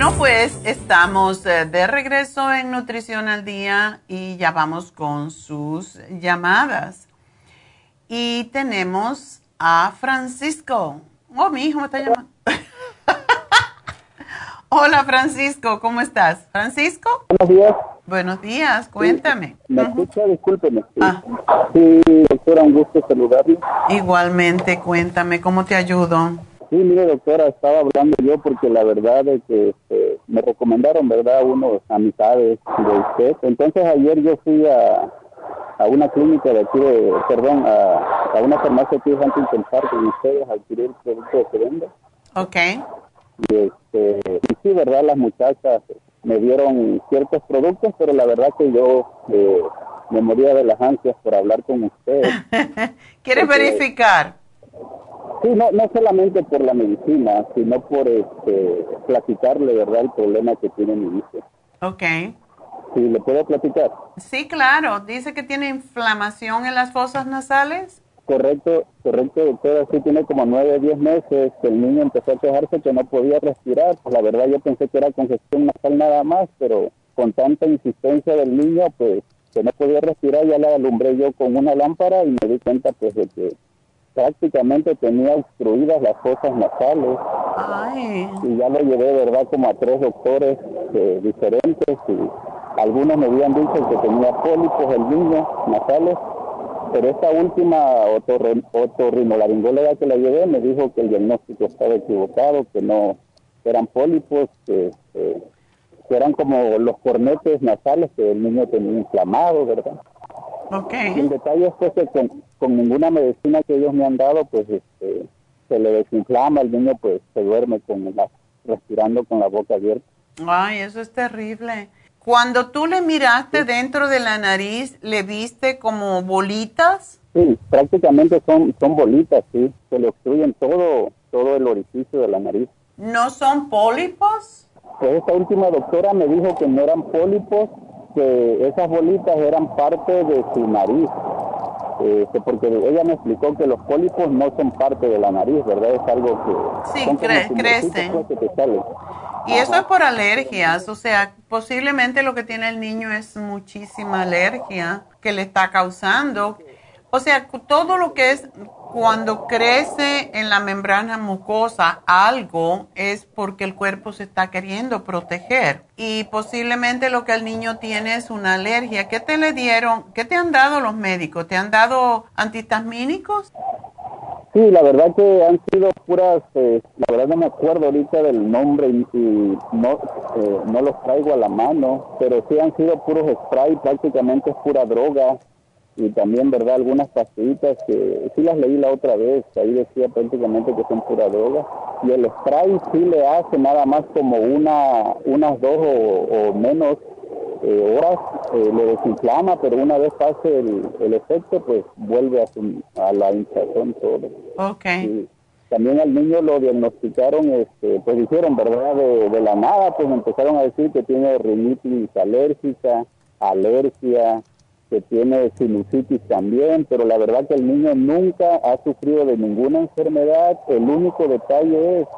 Bueno, pues estamos eh, de regreso en Nutrición al Día y ya vamos con sus llamadas. Y tenemos a Francisco. Oh, mi hijo me está llamando. Hola Francisco, ¿cómo estás? Francisco. Buenos días. Buenos días, cuéntame. ¿Me escucha? Discúlpeme. Sí. Ah. sí, doctora, un gusto saludarle. Igualmente, cuéntame, ¿cómo te ayudo? Sí, mire, doctora, estaba hablando yo porque la verdad es que este, me recomendaron, ¿verdad?, unos amistades de usted. Entonces ayer yo fui a, a una clínica de aquí, de, perdón, a, a una farmacia aquí de Huntington Park con ustedes a adquirir productos que vendo. Ok. Y, este, y sí, ¿verdad?, las muchachas me dieron ciertos productos, pero la verdad que yo eh, me moría de las ansias por hablar con usted. ¿Quieres verificar? Sí, no, no solamente por la medicina, sino por este, platicarle, ¿verdad?, el problema que tiene mi hijo. Ok. Sí, ¿le puedo platicar? Sí, claro. Dice que tiene inflamación en las fosas nasales. Correcto, correcto, doctora. Sí, tiene como nueve, diez meses que el niño empezó a quejarse que no podía respirar. Pues la verdad yo pensé que era congestión nasal nada más, pero con tanta insistencia del niño, pues que no podía respirar, ya la alumbré yo con una lámpara y me di cuenta pues de que prácticamente tenía obstruidas las fosas nasales. Y ya lo llevé, ¿verdad?, como a tres doctores eh, diferentes y algunos me habían dicho que tenía pólipos el niño nasales, pero esta última otorrinolaringóloga que la llevé me dijo que el diagnóstico estaba equivocado, que no eran pólipos, que, eran como los cornetes nasales que el niño tenía inflamado, ¿verdad? Okay. El detalle es pues, que con, ninguna medicina que ellos me han dado, pues este, se le desinflama, el niño pues se duerme con la, respirando con la boca abierta. Ay, eso es terrible. Cuando tú le miraste dentro de la nariz, ¿le viste como bolitas? Sí, prácticamente son, son bolitas, sí. Se le obstruyen todo, todo el orificio de la nariz. ¿No son pólipos? Pues esta última doctora me dijo que no eran pólipos, que esas bolitas eran parte de su nariz. Este, porque ella me explicó que los pólipos no son parte de la nariz, ¿verdad? Es algo que... Sí, crecen. Y eso es por alergias, o sea, posiblemente lo que tiene el niño es muchísima alergia que le está causando. O sea, todo lo que es cuando crece en la membrana mucosa algo es porque el cuerpo se está queriendo proteger y posiblemente lo que el niño tiene es una alergia. ¿Qué te le dieron? ¿Qué te han dado los médicos? ¿Te han dado antihistamínicos? Sí, la verdad que han sido puras, eh, la verdad no me acuerdo ahorita del nombre y, no, eh, no los traigo a la mano, pero sí han sido puros spray, prácticamente es pura droga y también, ¿verdad? Algunas pastillitas que sí las leí la otra vez, ahí decía prácticamente que son pura droga. Y el spray sí le hace nada más como una, unas dos o, menos eh, horas, eh, le desinflama, pero una vez pase el, el efecto, pues vuelve a, su, a la hinchazón todo. Ok. también al niño lo diagnosticaron, este, pues dijeron, ¿verdad? De, de la nada, pues empezaron a decir que tiene rinitis alérgica, alergia, que tiene sinusitis también, pero la verdad que el niño nunca ha sufrido de ninguna enfermedad. El único detalle es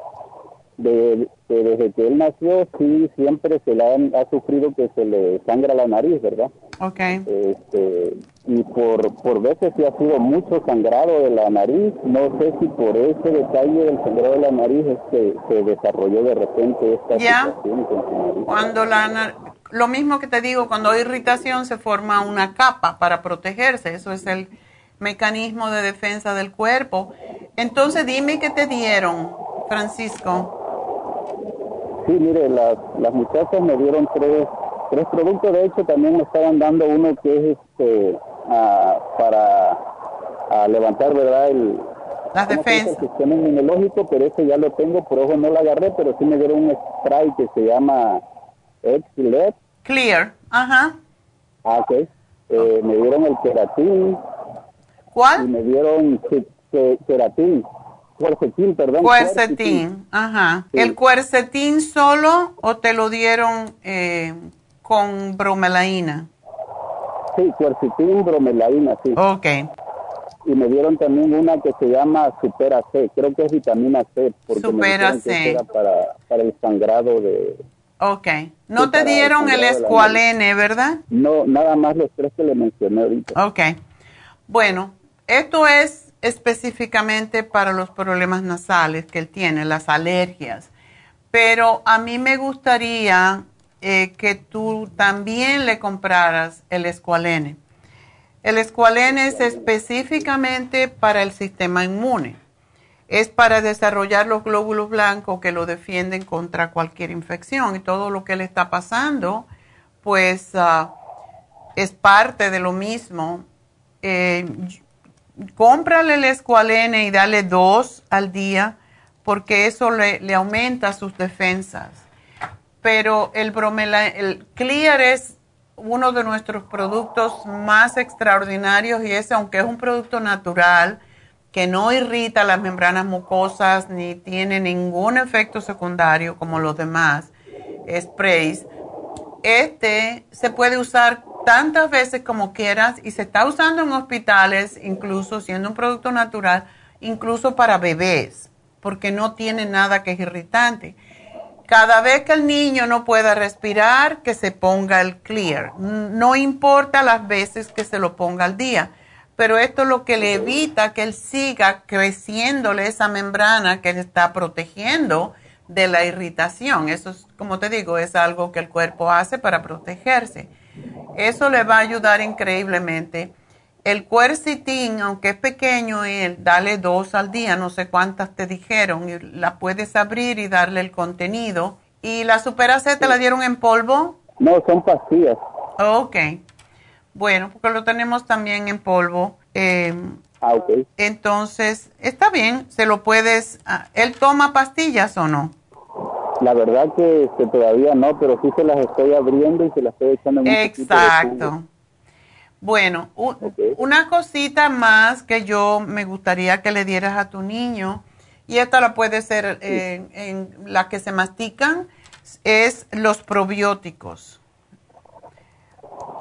de, que desde que él nació, sí, siempre se le han, ha sufrido que se le sangra la nariz, ¿verdad? Ok. Este, y por, por veces sí ha sido mucho sangrado de la nariz. No sé si por ese detalle del sangrado de la nariz es que se desarrolló de repente esta situación con su nariz. Cuando la lo mismo que te digo, cuando hay irritación se forma una capa para protegerse, eso es el mecanismo de defensa del cuerpo. Entonces dime qué te dieron, Francisco. Sí, mire, las, las muchachas me dieron tres, tres productos. De hecho, también me estaban dando uno que es este ah, para levantar, ¿verdad? El, las defensas. El sistema inmunológico, pero ese ya lo tengo, por ojo no lo agarré, pero sí me dieron un spray que se llama X-LED. Clear, ajá. Ah, ok. Eh, me dieron el queratín. ¿Cuál? Y me dieron queratín. Cuercetín, perdón. Cuercetín, ajá. ¿El cuercetín solo o te lo dieron eh, con bromelaína? Sí, cuercetín, bromelaína, sí. Ok y me dieron también una que se llama Supera C, creo que es vitamina C, porque Supera C. para, para el sangrado de... Ok, no te dieron el, escualene, ¿verdad? No, nada más los tres que le mencioné ahorita. Ok, bueno, esto es específicamente para los problemas nasales que él tiene, las alergias, pero a mí me gustaría eh, que tú también le compraras el escualene el escualene es específicamente para el sistema inmune. Es para desarrollar los glóbulos blancos que lo defienden contra cualquier infección y todo lo que le está pasando, pues ah, es parte de lo mismo. Eh, cómprale el escualene y dale dos al día porque eso le, aumenta sus defensas. Pero el, bromela, el clear es uno de nuestros productos más extraordinarios y ese, aunque es un producto natural, que no irrita las membranas mucosas ni tiene ningún efecto secundario como los demás sprays, este se puede usar tantas veces como quieras y se está usando en hospitales, incluso siendo un producto natural, incluso para bebés, porque no tiene nada que es irritante. Cada vez que el niño no pueda respirar, que se ponga el clear. No importa las veces que se lo ponga al día, pero esto es lo que le evita que él siga creciéndole esa membrana que le está protegiendo de la irritación. Eso es, como te digo, es algo que el cuerpo hace para protegerse. Eso le va a ayudar increíblemente. El cuercitín, aunque es pequeño, él, dale dos al día, no sé cuántas te dijeron, y la puedes abrir y darle el contenido. ¿Y la supera C te la dieron en polvo? No, son pastillas. Ok. Bueno, porque lo tenemos también en polvo. Em, ah, ok. Entonces, está bien, se lo puedes... Ah, ¿Él toma pastillas o no? La verdad que, todavía no, pero sí se las estoy abriendo y se las estoy echando en un Exacto. Bueno, una cosita más que yo me gustaría que le dieras a tu niño, y esta la puede ser en, la que se mastican, es los probióticos.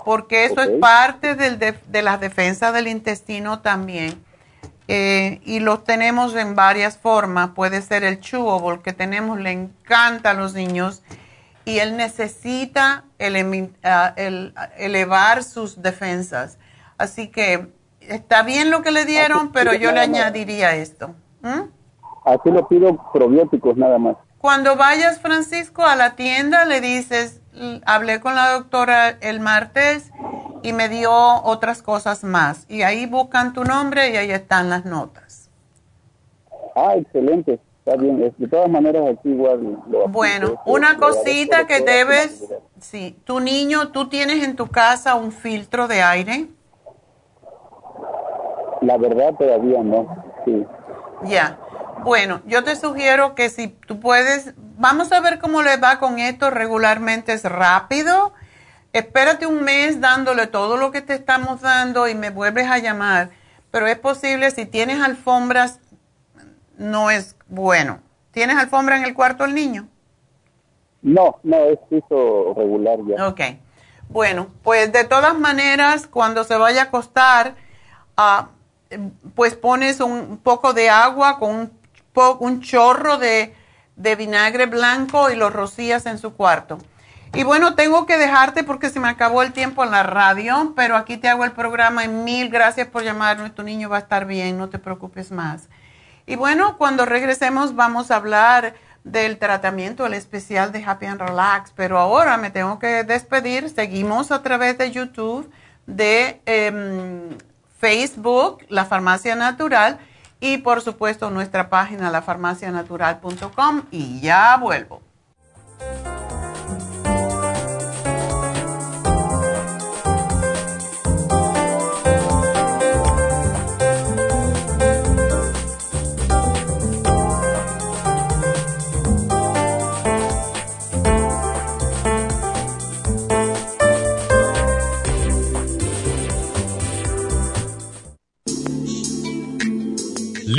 Porque eso es parte del de, las defensas del intestino también. Eh, y los tenemos en varias formas. Puede ser el chewable que tenemos, le encanta a los niños y él necesita ah, elevar sus defensas. Así que está bien lo que le dieron, pero yo le añadiría esto. Así le pido probióticos nada más. Cuando vayas, Francisco, a la tienda, le dices, hablé con la doctora el martes y me dio otras cosas más. Y ahí buscan tu nombre y ahí están las notas. Ah, excelente. Está bien, de todas maneras aquí igual lo Bueno, una cosita que debes, sí, tu niño, ¿tú tienes en tu casa un filtro de aire? La verdad todavía no, sí. Ya, bueno, yo te sugiero que si tú puedes, vamos a ver cómo le va con esto regularmente, es rápido. Espérate un mes dándole todo lo que te estamos dando y me vuelves a llamar. Pero es posible, si tienes alfombras, no es bueno. ¿Tienes alfombra en el cuarto del niño? No, no, es piso regular ya. Ok. Bueno, pues de todas maneras, cuando se vaya a acostar, ah, pues pones un poco de agua con un, un chorro de, de vinagre blanco y lo rocías en su cuarto. Y bueno, tengo que dejarte porque se me acabó el tiempo en la radio, pero aquí te hago el programa y mil gracias por llamarnos. Tu niño va a estar bien, no te preocupes más. Y bueno, cuando regresemos vamos a hablar del tratamiento, el especial de Happy and Relax, pero ahora me tengo que despedir. Seguimos a través de YouTube, de em, Facebook, La Farmacia Natural, y por supuesto nuestra página lafarmacianatural.com y ya vuelvo.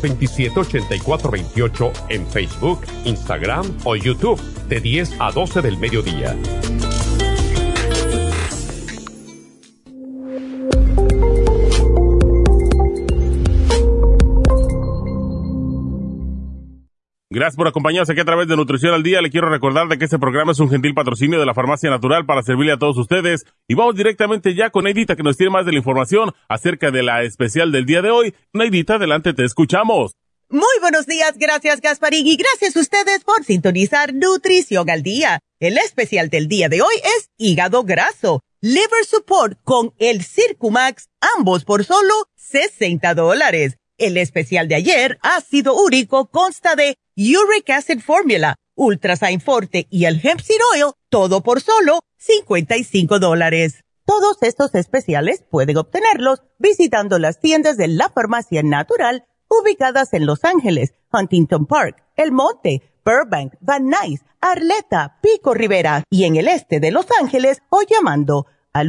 1-800-227-8428 en Facebook, Instagram o YouTube de 10 a 12 del mediodía. Gracias por acompañarnos aquí a través de Nutrición al Día. Le quiero recordar de que este programa es un gentil patrocinio de la Farmacia Natural para servirle a todos ustedes. Y vamos directamente ya con Neidita que nos tiene más de la información acerca de la especial del día de hoy. Neidita, adelante, te escuchamos. Muy buenos días, gracias Gasparín y gracias a ustedes por sintonizar Nutrición al Día. El especial del día de hoy es hígado graso, liver support con el Circumax, ambos por solo 60 dólares. El especial de ayer, ácido úrico, consta de Uric Acid Formula, Ultrasign Forte y el Hemp Seed Oil, todo por solo 55 dólares. Todos estos especiales pueden obtenerlos visitando las tiendas de la Farmacia Natural ubicadas en Los Ángeles, Huntington Park, El Monte, Burbank, Van Nuys, Arleta, Pico Rivera y en el este de Los Ángeles o llamando al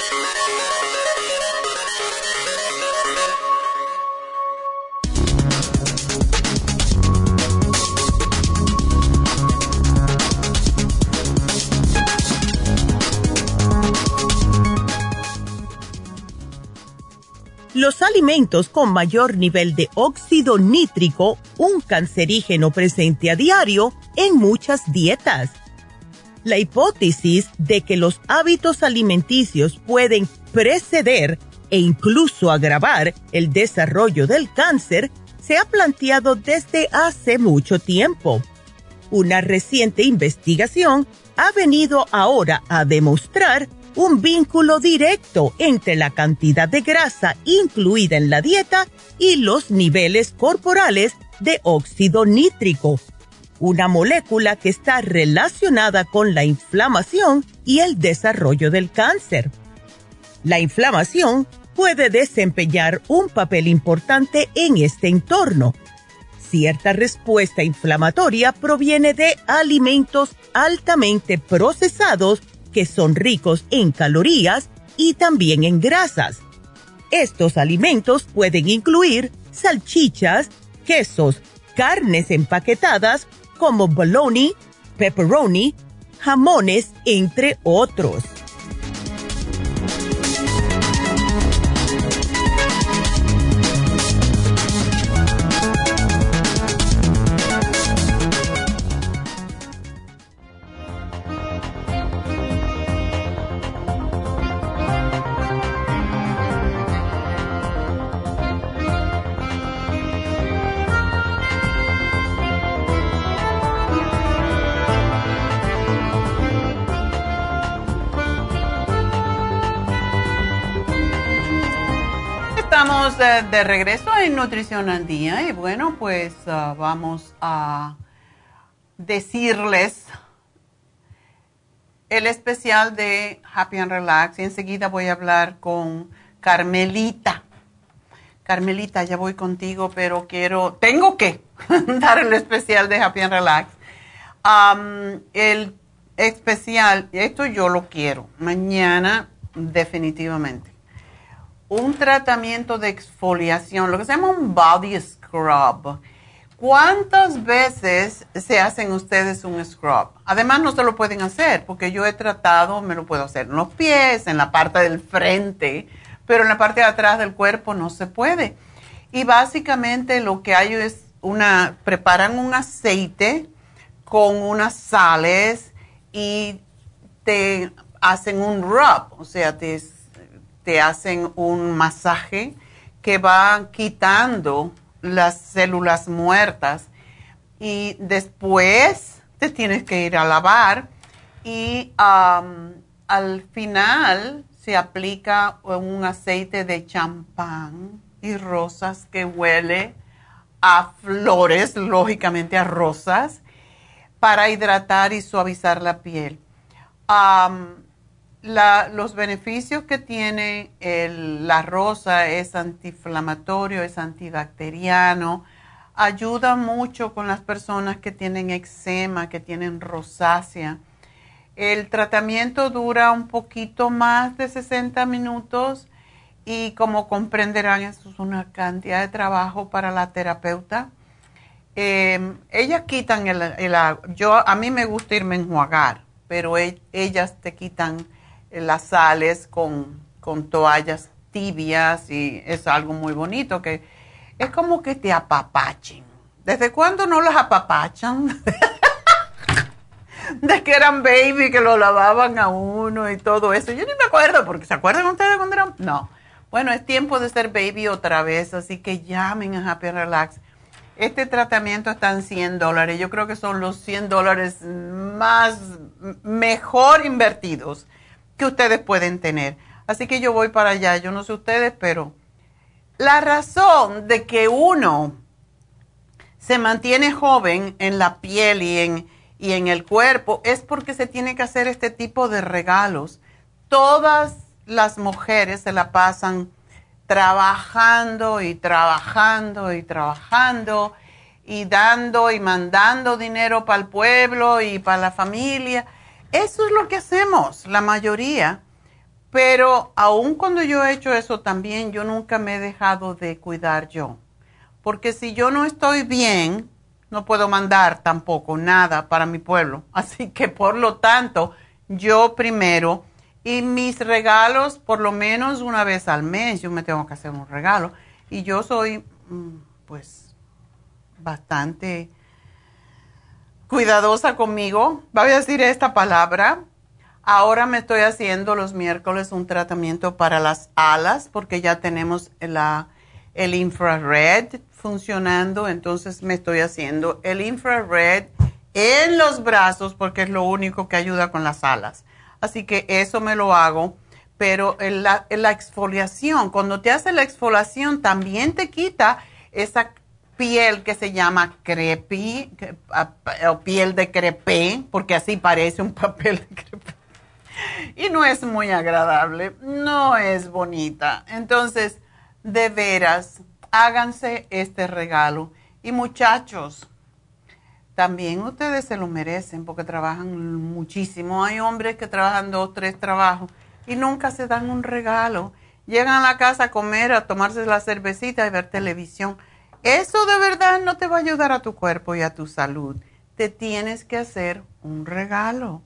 Los alimentos con mayor nivel de óxido nítrico, un cancerígeno presente a diario en muchas dietas. La hipótesis de que los hábitos alimenticios pueden preceder e incluso agravar el desarrollo del cáncer se ha planteado desde hace mucho tiempo. Una reciente investigación ha venido ahora a demostrar un vínculo directo entre la cantidad de grasa incluida en la dieta y los niveles corporales de óxido nítrico, una molécula que está relacionada con la inflamación y el desarrollo del cáncer. La inflamación puede desempeñar un papel importante en este entorno. Cierta respuesta inflamatoria proviene de alimentos altamente procesados que son ricos en calorías y también en grasas. Estos alimentos pueden incluir salchichas, quesos, carnes empaquetadas como bologna, pepperoni, jamones, entre otros. De, regreso en Nutrición al Día y bueno, pues ah, vamos a decirles el especial de Happy and Relax y enseguida voy a hablar con Carmelita. Carmelita, ya voy contigo, pero quiero, tengo que dar el especial de Happy and Relax. el especial, esto yo lo quiero, mañana definitivamente un tratamiento de exfoliación, lo que se llama un body scrub. ¿Cuántas veces se hacen ustedes un scrub? Además no se lo pueden hacer porque yo he tratado, me lo puedo hacer en los pies, en la parte del frente, pero en la parte de atrás del cuerpo no se puede. Y básicamente lo que hay es una, preparan un aceite con unas sales y te hacen un rub, o sea, te, te hacen un masaje que va quitando las células muertas y después te tienes que ir a lavar y al final se aplica un aceite de champán y rosas que huele a flores, lógicamente a rosas, para hidratar y suavizar la piel. Los beneficios que tiene la rosa es antiinflamatorio, es antibacteriano, ayuda mucho con las personas que tienen eczema, que tienen rosácea. El tratamiento dura un poquito más de 60 minutos y como comprenderán, eso es una cantidad de trabajo para la terapeuta. Em, ellas quitan el, el, yo a mí me gusta irme a enjuagar, pero e, ellas te quitan las sales con, con toallas tibias y es algo muy bonito que es como que te apapachen. ¿Desde cuándo no las apapachan? de que eran baby, que lo lavaban a uno y todo eso. Yo ni me acuerdo, porque ¿se acuerdan ustedes cuando eran? No. Bueno, es tiempo de ser baby otra vez, así que llamen a Happy Relax. Este tratamiento está en 100 dólares. Yo creo que son los 100 dólares más, mejor invertidos que ustedes pueden tener. Así que yo voy para allá. Yo no sé ustedes, pero la razón de que uno se mantiene joven en la piel y en, y en el cuerpo es porque se tiene que hacer este tipo de regalos. Todas las mujeres se la pasan trabajando y trabajando y trabajando y dando y mandando dinero para el pueblo y para la familia. Eso es lo que hacemos, la mayoría. Pero aun cuando yo he hecho eso también, yo nunca me he dejado de cuidar yo. Porque si yo no estoy bien, no puedo mandar tampoco nada para mi pueblo. Así que por lo tanto, yo primero y mis regalos, por lo menos una vez al mes, yo me tengo que hacer un regalo. Y yo soy, mm, pues, bastante cuidadosa conmigo. Voy a decir esta palabra. Ahora me estoy haciendo los miércoles un tratamiento para las alas porque ya tenemos la, el infrared funcionando. Entonces me estoy haciendo el infrared en los brazos porque es lo único que ayuda con las alas. Así que eso me lo hago. Pero la, la exfoliación, cuando te hace la exfoliación, también te quita esa piel que se llama crepi, o piel de crepé, porque así parece un papel de crepé. Y no es muy agradable, no es bonita. Entonces, de veras, háganse este regalo. Y muchachos, también ustedes se lo merecen porque trabajan muchísimo. Hay hombres que trabajan dos, tres trabajos y nunca se dan un regalo. Llegan a la casa a comer, a tomarse la cervecita y ver televisión. Eso de verdad no te va a ayudar a tu cuerpo y a tu salud. Te tienes que hacer un regalo.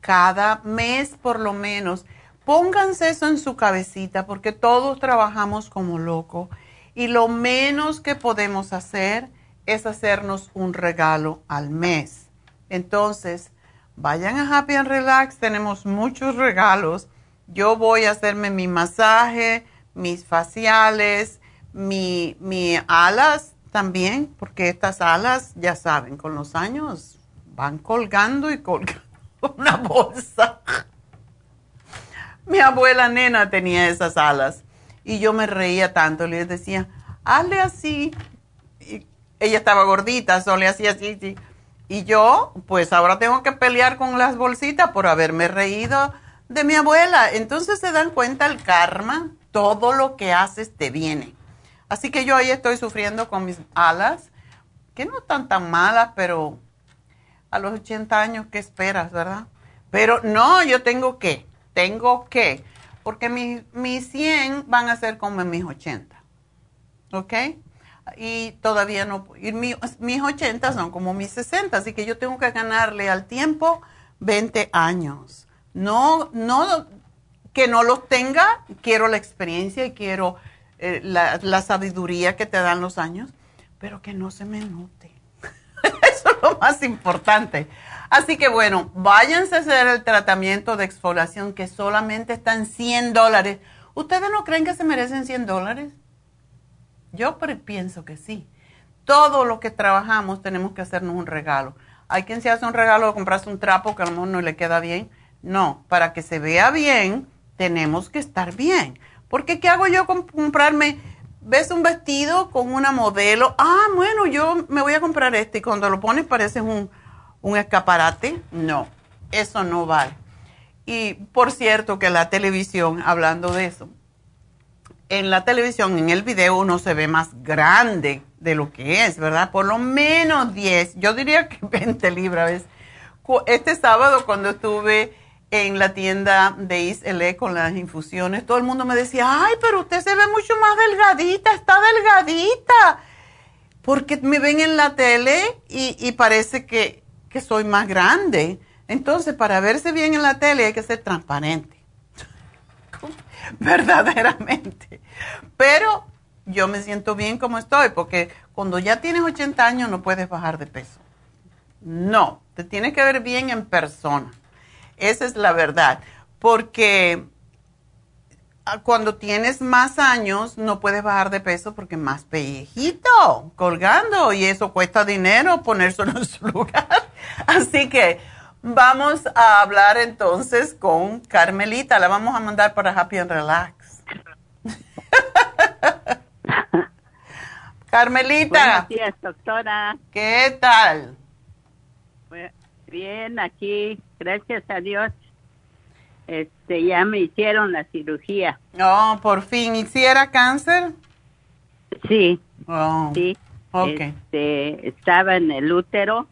Cada mes por lo menos. Pónganse eso en su cabecita porque todos trabajamos como locos y lo menos que podemos hacer es hacernos un regalo al mes. Entonces, vayan a Happy and Relax, tenemos muchos regalos. Yo voy a hacerme mi masaje, mis faciales, mi, mi alas también, porque estas alas, ya saben, con los años van colgando y colgando una bolsa. Mi abuela nena tenía esas alas y yo me reía tanto, les decía, hazle así ella estaba gordita, solo le hacía así, así. Y yo, pues ahora tengo que pelear con las bolsitas por haberme reído de mi abuela. Entonces se dan cuenta el karma, todo lo que haces te viene. Así que yo ahí estoy sufriendo con mis alas, que no están tan malas, pero a los 80 años, ¿qué esperas, verdad? Pero no, yo tengo que, tengo que, porque mis, mis 100 van a ser como mis 80. ¿Ok? Y todavía no, y mis 80 son como mis 60, así que yo tengo que ganarle al tiempo 20 años. No, no, que no los tenga, quiero la experiencia y quiero eh, la, la sabiduría que te dan los años, pero que no se me note. Eso es lo más importante. Así que bueno, váyanse a hacer el tratamiento de exfoliación que solamente está en 100 dólares. ¿Ustedes no creen que se merecen 100 dólares? Yo pienso que sí. Todo lo que trabajamos tenemos que hacernos un regalo. Hay quien se hace un regalo de comprarse un trapo que a lo mejor no le queda bien. No, para que se vea bien, tenemos que estar bien. Porque ¿qué hago yo con comprarme? ¿Ves un vestido con una modelo? Ah, bueno, yo me voy a comprar este y cuando lo pones parece un, un escaparate. No, eso no vale. Y por cierto que la televisión, hablando de eso, en la televisión, en el video, uno se ve más grande de lo que es, ¿verdad? Por lo menos 10, yo diría que 20 libras. Este sábado cuando estuve en la tienda de Isle con las infusiones, todo el mundo me decía, ay, pero usted se ve mucho más delgadita, está delgadita. Porque me ven en la tele y, y parece que que soy más grande. Entonces, para verse bien en la tele hay que ser transparente. Verdaderamente. Pero yo me siento bien como estoy, porque cuando ya tienes 80 años no puedes bajar de peso. No, te tienes que ver bien en persona. Esa es la verdad. Porque cuando tienes más años no puedes bajar de peso porque más pellejito colgando y eso cuesta dinero ponerse en su lugar. Así que vamos a hablar entonces con Carmelita. La vamos a mandar para Happy and Relax. Carmelita. Buenos días, doctora. ¿Qué tal? Bien, aquí, gracias a Dios. Este, ya me hicieron la cirugía. Oh, por fin. ¿Hiciera cáncer? Sí. Oh. Sí. Okay. Este, estaba en el útero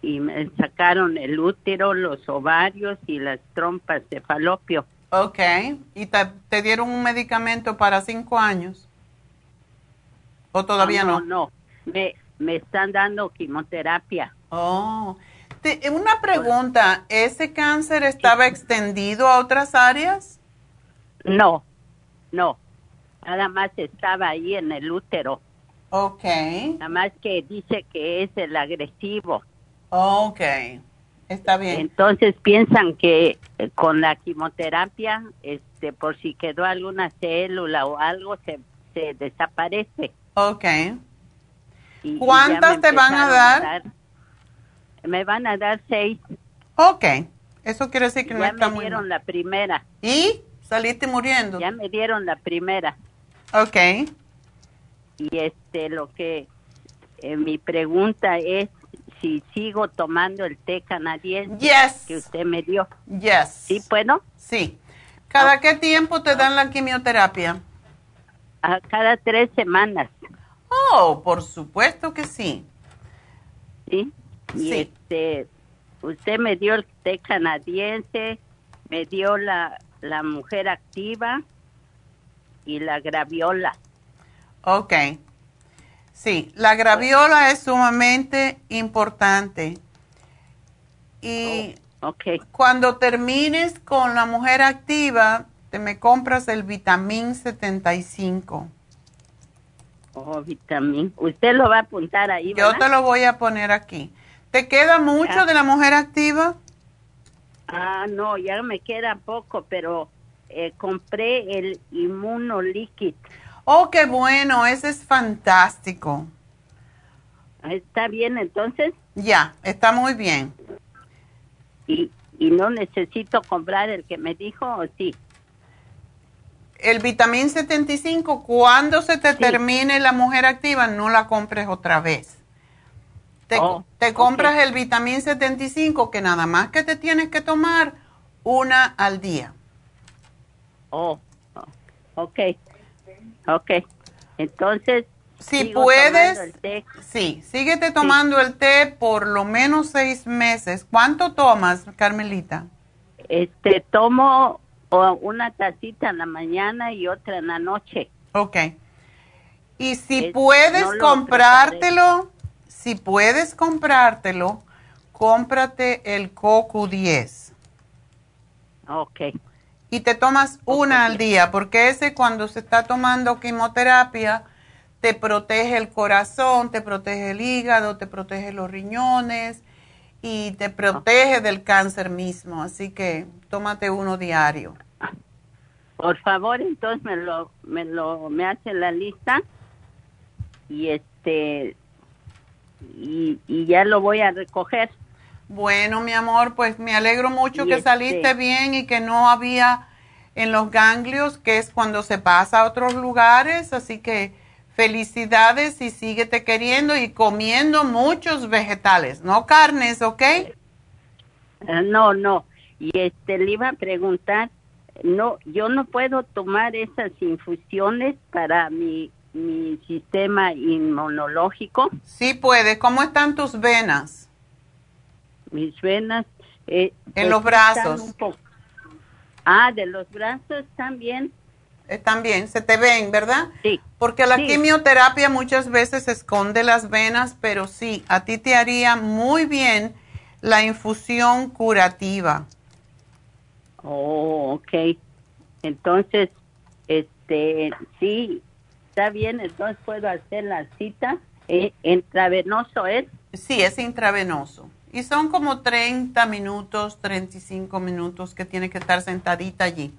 y me sacaron el útero, los ovarios y las trompas de falopio. Ok, ¿y te, dieron un medicamento para cinco años? ¿O todavía no? No, no, Me, me están dando quimioterapia. Oh, una pregunta, ¿ese cáncer estaba extendido a otras áreas? No, no, nada más estaba ahí en el útero. Ok. Nada más que dice que es el agresivo. Ok, está bien. Entonces piensan que eh, con la quimioterapia, este, por si quedó alguna célula o algo, se, se desaparece. Ok. ¿Cuántas te van a dar? Me van a dar seis. Ok, eso quiere decir que no está muy... Ya me dieron la primera. ¿Y? ¿Saliste muriendo? Ya me dieron la primera. Ok. Y este, lo que... Eh, mi pregunta es si sigo tomando el té canadiense que usted me dio. Yes. ¿Sí puedo? Sí. ¿Cada qué tiempo te dan la quimioterapia? A cada tres semanas. Oh, por supuesto que sí. Sí. Y este, usted me dio el té canadiense, me dio la, la mujer activa y la graviola. Ok. Sí, la graviola es sumamente importante. Y oh, cuando termines con la mujer activa, te me compras el vitamín 75. Oh, vitamín. Usted lo va a apuntar ahí. Yo te lo voy a poner aquí. ¿Te queda mucho de la mujer activa? Ah, no, ya me queda poco, pero eh, compré el inmunolíquido. Oh, qué bueno, ese es fantástico. ¿Está bien entonces? Ya, está muy bien. ¿Y, y no necesito comprar el que me dijo o sí? El vitamín 75, cuando se te termine la mujer activa, no la compres otra vez. Te, oh, te compras el vitamín 75, que nada más que te tienes que tomar una al día. Oh, oh ok. Ok, entonces... Si puedes, sí, síguete tomando el té por lo menos seis meses. ¿Cuánto tomas, Carmelita? Este, tomo una tacita en la mañana y otra en la noche. Ok. Y si puedes comprártelo, si puedes comprártelo, cómprate el CoQ10. Ok. Y te tomas una al día, porque ese cuando se está tomando quimioterapia, te protege el corazón, te protege el hígado, te protege los riñones y te protege del cáncer mismo. Así que tómate uno diario. Por favor, entonces me lo, me lo, me hace la lista y este, y, ya lo voy a recoger. Bueno, mi amor, pues me alegro mucho que saliste este bien y que no había en los ganglios, que es cuando se pasa a otros lugares, así que felicidades y síguete queriendo y comiendo muchos vegetales, no carnes, ¿ok? Eh, no, no. Y este le iba a preguntar, no, yo no puedo tomar esas infusiones para mi, mi sistema inmunológico. Sí puede. ¿Cómo están tus venas? Mis venas. Eh, en los brazos. Ah, de los brazos también. Están bien, se te ven, ¿verdad? Sí. Porque la quimioterapia muchas veces esconde las venas, pero sí, a ti te haría muy bien la infusión curativa. Oh, ok. Entonces, este, sí, está bien, entonces puedo hacer la cita. Eh, ¿Intravenoso es? Sí, es intravenoso. Y son como 30 minutos, 35 minutos que tiene que estar sentadita allí.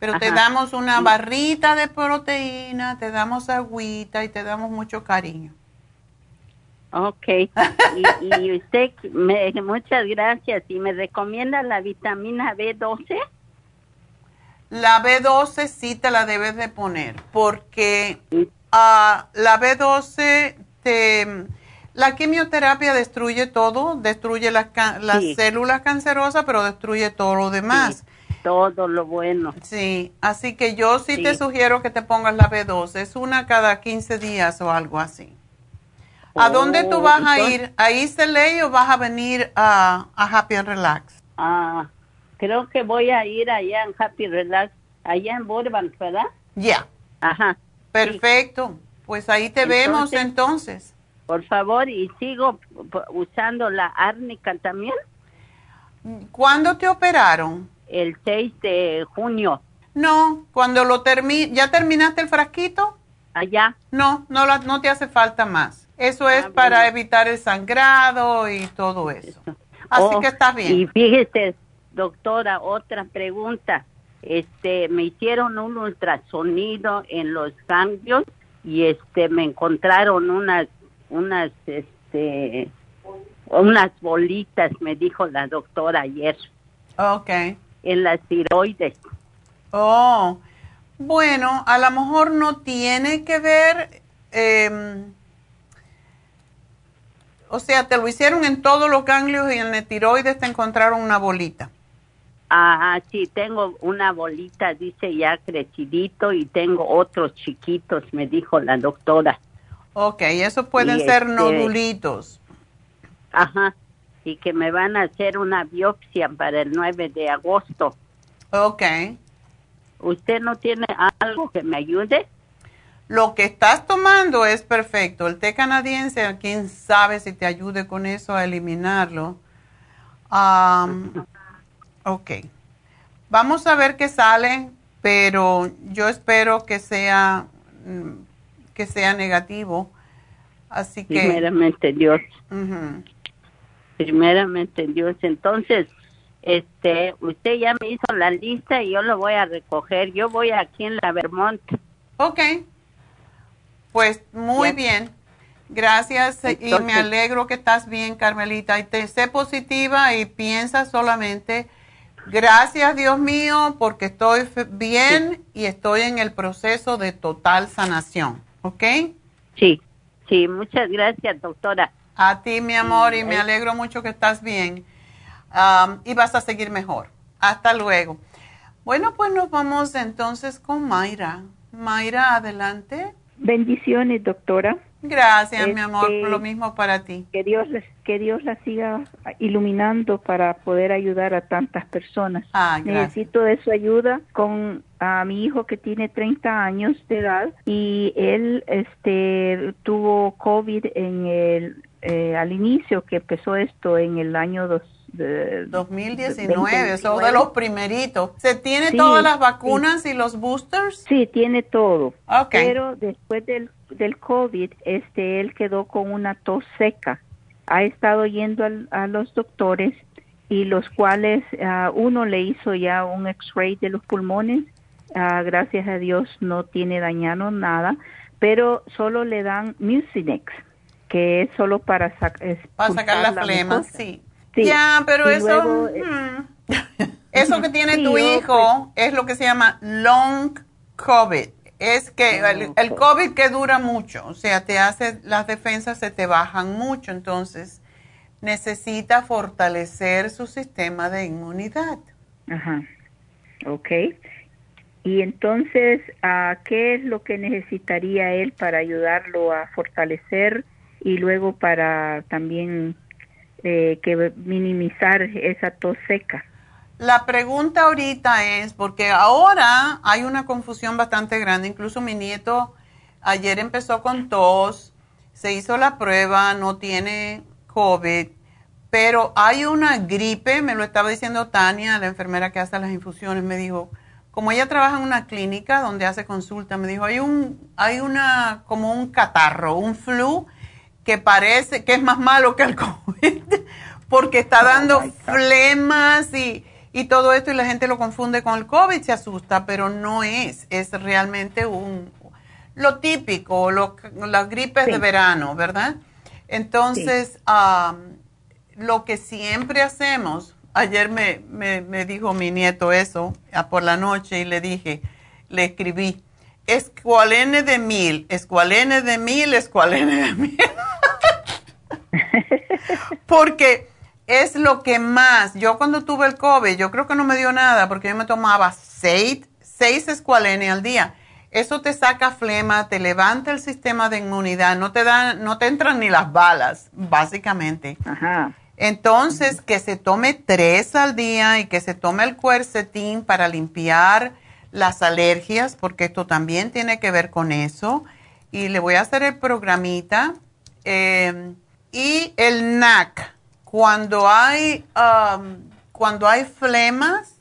Pero te damos una barrita de proteína, te damos agüita y te damos mucho cariño. Ok. y, usted, me, muchas gracias. ¿Y me recomienda la vitamina B12? La B12 sí te la debes de poner porque ah, la B12 te... La quimioterapia destruye todo, destruye las, las células cancerosas, pero destruye todo lo demás. todo lo bueno. Sí, así que yo sí, te sugiero que te pongas la B12. Es una cada 15 días o algo así. ¿A dónde tú vas a ir? ¿A East o vas a venir a, Happy and Relax? Ah, creo que voy a ir allá en Happy Relax, allá en Burbank, ¿verdad? Ya. Ajá. Perfecto. Pues ahí te vemos entonces. Por favor, y sigo usando la árnica también. ¿Cuándo te operaron? El 6 de junio. No, cuando lo termi ¿ya terminaste el frasquito? Allá. No, no, no te hace falta más. Eso es ah, para evitar el sangrado y todo eso. Así oh, que está bien. Y fíjese, doctora, otra pregunta. Este, me hicieron un ultrasonido en los ganglios y este me encontraron unas unas este unas bolitas, me dijo la doctora ayer. Okay. En las tiroides. Oh. Bueno, a lo mejor no tiene que ver eh, o sea, te lo hicieron en todos los ganglios y en el tiroides te encontraron una bolita. Ah, sí, tengo una bolita, dice ya crecidito, y tengo otros chiquitos, me dijo la doctora. Ok, esos pueden ser este, nodulitos. Ajá, y que me van a hacer una biopsia para el 9 de agosto. Ok. ¿Usted no tiene algo que me ayude? Lo que estás tomando es perfecto. El té canadiense, quién sabe si te ayude con eso a eliminarlo. Ok. Vamos a ver qué sale, pero yo espero que sea mm, que sea negativo. Así que. Primeramente Dios. Primeramente Dios. Entonces, este, usted ya me hizo la lista y yo lo voy a recoger. Yo voy aquí en la Vermont. Ok. Pues muy bien. Gracias y me alegro que estás bien, Carmelita. Y te sé positiva y piensa solamente, gracias Dios mío, porque estoy bien y estoy en el proceso de total sanación. ¿Ok? Sí, sí, muchas gracias, doctora. A ti, mi amor, y me alegro mucho que estás bien. y vas a seguir mejor. Hasta luego. Bueno, pues nos vamos entonces con Mayra. Mayra, adelante. Bendiciones, doctora. Gracias, mi amor, este, lo mismo para ti. Que Dios, que Dios la siga iluminando para poder ayudar a tantas personas. Ah, Necesito de su ayuda con a mi hijo que tiene 30 años de edad y él este tuvo COVID en el eh, al inicio que empezó esto en el año dos, de, 2019, eso de los primeritos. ¿Se tiene todas las vacunas y los boosters? Sí, tiene todo. Pero después del, del COVID, este, él quedó con una tos seca. Ha estado yendo a los doctores y los cuales uh, uno le hizo ya un x-ray de los pulmones. Uh, gracias a Dios no tiene dañado nada, pero solo le dan Mucinex, que es solo para, para sacar la, flema, sí. Ya, pero eso, eh, mm. eso que tiene tu hijo pues. es lo que se llama long COVID. Es que el, el, COVID que dura mucho, o sea, te hace, las defensas se te bajan mucho, entonces necesita fortalecer su sistema de inmunidad. Ajá, ok. Y entonces, ¿a ¿qué es lo que necesitaría él para ayudarlo a fortalecer y luego para también eh, que minimizar esa tos seca. La pregunta ahorita es, porque ahora hay una confusión bastante grande, incluso mi nieto ayer empezó con tos, se hizo la prueba, no tiene COVID, pero hay una gripe, me lo estaba diciendo Tania, la enfermera que hace las infusiones, me dijo, como ella trabaja en una clínica donde hace consulta, me dijo, hay un, hay una, como un catarro, un flu que parece que es más malo que el COVID, porque está oh dando flemas y, y, todo esto y la gente lo confunde con el COVID, se asusta, pero no es, es realmente un lo típico, lo, las gripes de verano, ¿verdad? Entonces, lo que siempre hacemos, ayer me, me, me dijo mi nieto eso por la noche y le dije, le escribí, escualene de mil, escualene de mil, escualene de mil. porque es lo que más, yo cuando tuve el COVID, yo creo que no me dio nada porque yo me tomaba seis, seis escualene al día. Eso te saca flema, te levanta el sistema de inmunidad, no te dan, no te entran ni las balas, básicamente. Entonces, que se tome tres al día y que se tome el cuercetín para limpiar las alergias, porque esto también tiene que ver con eso. Y le voy a hacer el programita. Eh, y el NAC, cuando hay, um, cuando hay flemas,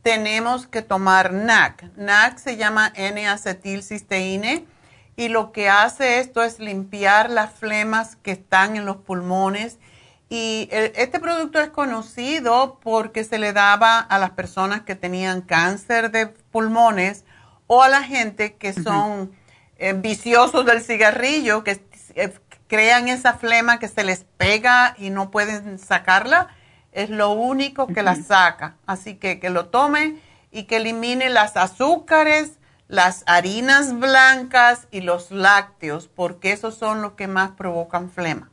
tenemos que tomar NAC. NAC se llama N-acetilcisteína y lo que hace esto es limpiar las flemas que están en los pulmones. Y este producto es conocido porque se le daba a las personas que tenían cáncer de pulmones o a la gente que son eh, viciosos del cigarrillo, que eh, crean esa flema que se les pega y no pueden sacarla, es lo único que la saca. Así que que lo tome y que elimine las azúcares, las harinas blancas y los lácteos, porque esos son los que más provocan flema.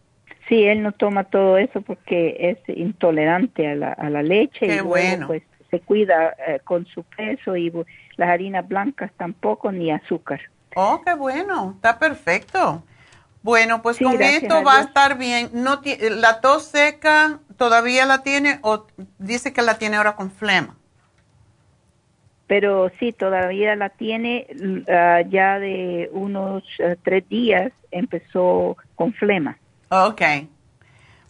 Sí, él no toma todo eso porque es intolerante a la, a la leche y bueno. pues se cuida eh, con su peso y las harinas blancas tampoco ni azúcar. Oh, qué bueno, está perfecto. Bueno, pues con esto va a estar bien. No ¿La tos seca todavía la tiene o dice que la tiene ahora con flema? Pero sí, todavía la tiene ah, ya de unos ah, tres días empezó con flema. Ok.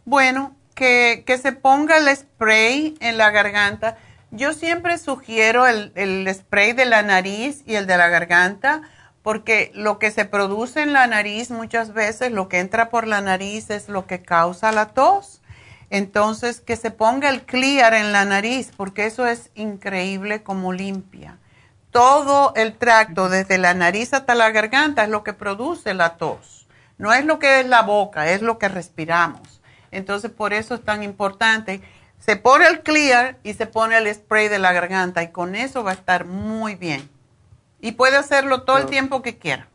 Bueno, que, que, se ponga el spray en la garganta. Yo siempre sugiero el, el spray de la nariz y el de la garganta porque lo que se produce en la nariz muchas veces, lo que entra por la nariz es lo que causa la tos. Entonces, que se ponga el clear en la nariz, porque eso es increíble como limpia. Todo el tracto, desde la nariz hasta la garganta, es lo que produce la tos. No es lo que es la boca, es lo que respiramos. Entonces, por eso es tan importante. Se pone el clear y se pone el spray de la garganta y con eso va a estar muy bien. Y puede hacerlo todo el tiempo que quiera.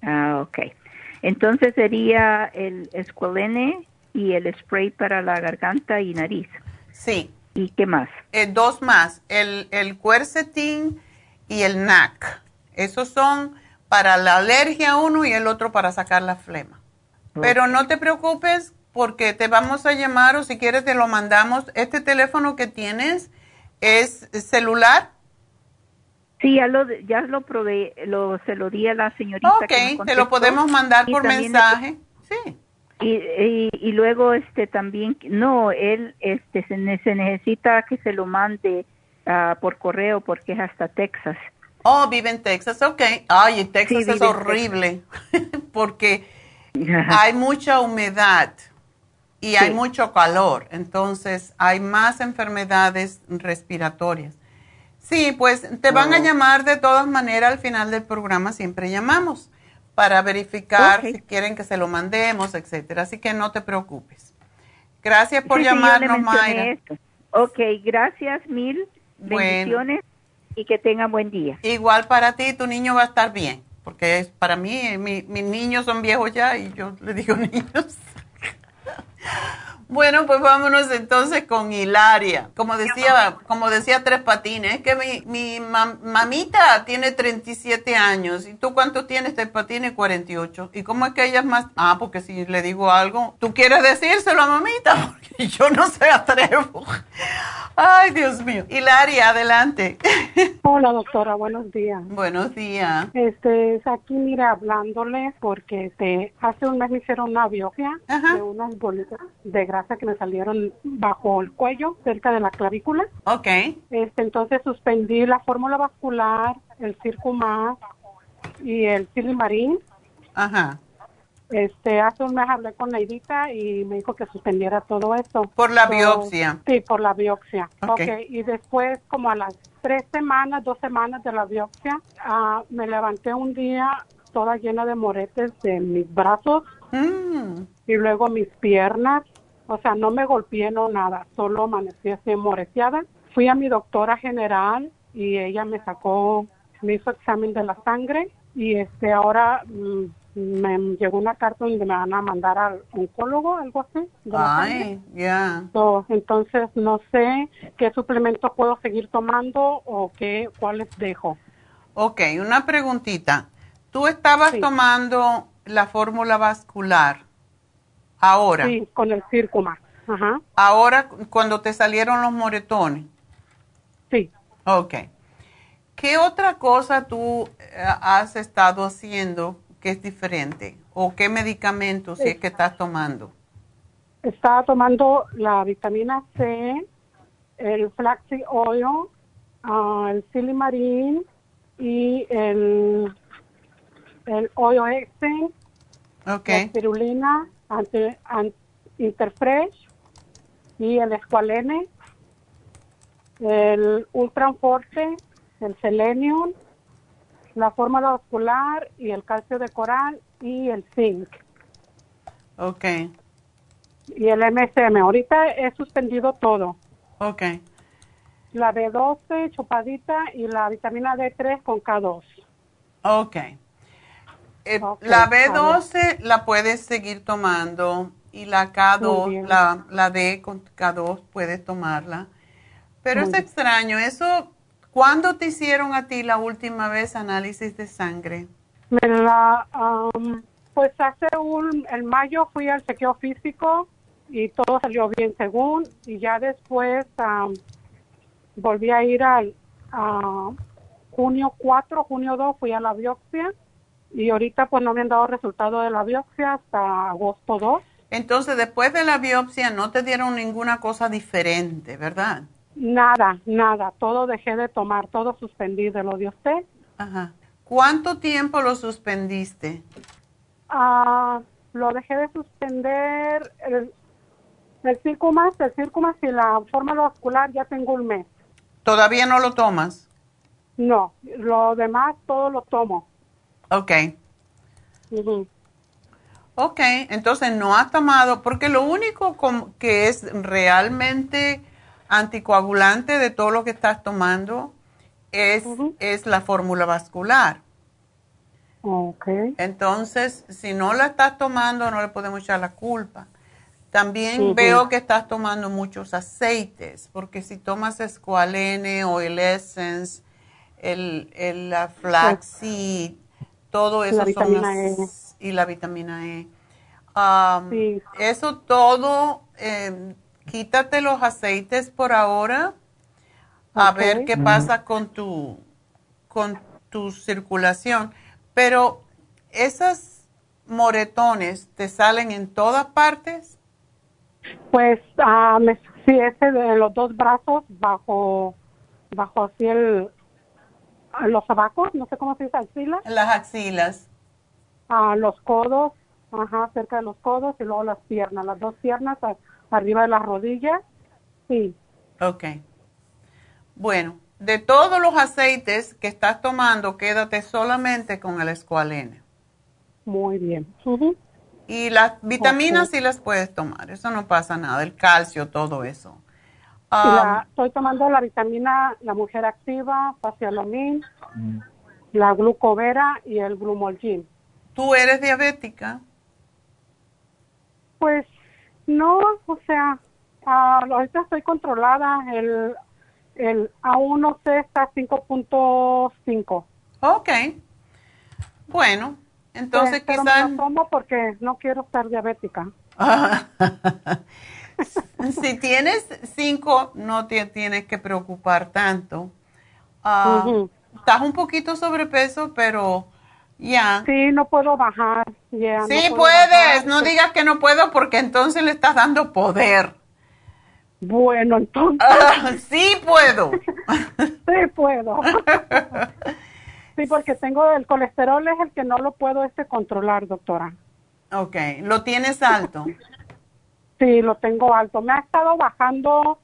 Ah, ok. Entonces sería el escualene y el spray para la garganta y nariz. Sí. ¿Y qué más? Eh, dos más, el, el quercetin y el NAC. Esos son para la alergia uno y el otro para sacar la flema. Pero no te preocupes porque te vamos a llamar o si quieres te lo mandamos. Este teléfono que tienes es celular. Sí, ya lo, ya lo probé, lo, se lo di a la señorita. Ok, te lo podemos mandar por mensaje. Sí. Y, y, luego este también, no, él este se, necesita que se lo mande uh, por correo porque es hasta Texas. Oh, vive en Texas, ok. Ay, Texas es horrible porque hay mucha humedad y hay mucho calor, entonces hay más enfermedades respiratorias. Sí, pues te van a oh. llamar de todas maneras al final del programa, siempre llamamos para verificar si quieren que se lo mandemos, etcétera. Así que no te preocupes. Gracias por llamarnos, Mayra. Ok, gracias mil. Bendiciones y que tengan buen día. Igual para ti, tu niño va a estar bien, porque para mí, mis niños son viejos ya y yo le digo niños. Bueno, pues vámonos entonces con Hilaria. Como decía, como decía Tres Patines, que mi, mi mamita tiene 37 años. ¿Y tú cuánto tienes, Tres Patines? 48. ¿Y cómo es que ella es más? Ah, porque si le digo algo, ¿tú quieres decírselo a mamita? Porque yo no se atrevo. Ay, Dios mío. Hilaria, adelante. Hola, doctora, buenos días. Buenos días. Este, es aquí, mira, hablándole porque este, hace un mes me hicieron una biopsia de unas bolitas de grasa que me salieron bajo el cuello, cerca de la clavícula. Ok. Este, entonces suspendí la fórmula vascular, el Circumax y el Silimarín. Ajá. Este, hace un mes hablé con Neidita y me dijo que suspendiera todo eso. ¿Por la biopsia? Sí, por la biopsia. Okay. Y después, como a las tres semanas, dos semanas de la biopsia, uh, me levanté un día toda llena de moretes de mis brazos mm. y luego mis piernas. O sea, no me golpeé, no nada, solo amanecí así moreteada. Fui a mi doctora general y ella me sacó, me hizo examen de la sangre y este ahora... Mm, me llegó una carta donde me van a mandar al oncólogo, algo así. Ay, ya. entonces no sé qué suplementos puedo seguir tomando o qué, cuáles dejo. Ok, una preguntita. ¿Tú estabas tomando la fórmula vascular ahora? Sí, con el Circuma. Ajá. Ahora, cuando te salieron los moretones. Sí. Ok. ¿Qué otra cosa tú eh, has estado haciendo que es diferente? ¿O qué medicamentos es que estás tomando? Estaba tomando la vitamina C, el flaxseed oil, uh, el silimarín y el, el oil exen, okay. la espirulina, ante, interfresh y el escualene, el ultraforte, el selenium la fórmula vascular y el calcio de coral y el zinc. Ok. Y el MSM. Ahorita he suspendido todo. Ok. La B12 chupadita y la vitamina D3 con K2. Ok. Eh, la B12 la puedes seguir tomando y la K2, la, la D con K2 puedes tomarla. Pero es extraño, eso ¿Cuándo te hicieron a ti la última vez análisis de sangre? Me la, pues hace un, en mayo fui al chequeo físico y todo salió bien según, y ya después volví a ir al junio 4, junio 2, fui a la biopsia y ahorita pues no me han dado resultado de la biopsia hasta agosto 2. Entonces después de la biopsia no te dieron ninguna cosa diferente, ¿verdad? Nada, nada, todo dejé de tomar, todo suspendí de lo de usted. Ajá. ¿Cuánto tiempo lo suspendiste? Ah, lo dejé de suspender el, el más, el más y la fórmula vascular ya tengo un mes. ¿Todavía no lo tomas? No, lo demás todo lo tomo. Ok. Ok, entonces no has tomado, porque lo único que es realmente anticoagulante de todo lo que estás tomando es, es la fórmula vascular. Okay. Entonces, si no la estás tomando, no le podemos echar la culpa. También veo que estás tomando muchos aceites, porque si tomas escualene o el essence, el, el la flaxseed, Todo eso vitamina E. Y la vitamina E. sí. Eso todo, eh, quítate los aceites por ahora, a ver qué pasa con tu, con tu circulación. Pero esas moretones te salen en todas partes. Pues uh, me, sí, ese de los dos brazos bajo, bajo así el, los abacos, no sé cómo se dice, axilas. Las axilas. A los codos, ajá, cerca de los codos y luego las piernas, las dos piernas arriba de las rodillas, sí. Ok. Bueno, de todos los aceites que estás tomando, quédate solamente con el escualene. Muy bien. Y las vitaminas sí las puedes tomar, eso no pasa nada, el calcio, todo eso. Ah, estoy tomando la vitamina La Mujer Activa, Facialomin, mm. la glucovera y el glumolgin. ¿Tú eres diabética? Pues no, o sea, uh, ahorita estoy controlada. El, el A1C está 5.5. Ok. Bueno, entonces pues, quizás... no tomo porque no quiero estar diabética. si tienes 5, no te tienes que preocupar tanto. Ah, estás un poquito sobrepeso, pero ya. Sí, no puedo bajar. sí puedes, no digas que no puedo porque entonces le estás dando poder. Bueno, entonces. sí puedo. sí puedo. sí, porque tengo el colesterol es el que no lo puedo este controlar, doctora. Ok, ¿lo tienes alto? Sí, lo tengo alto. Me ha estado bajando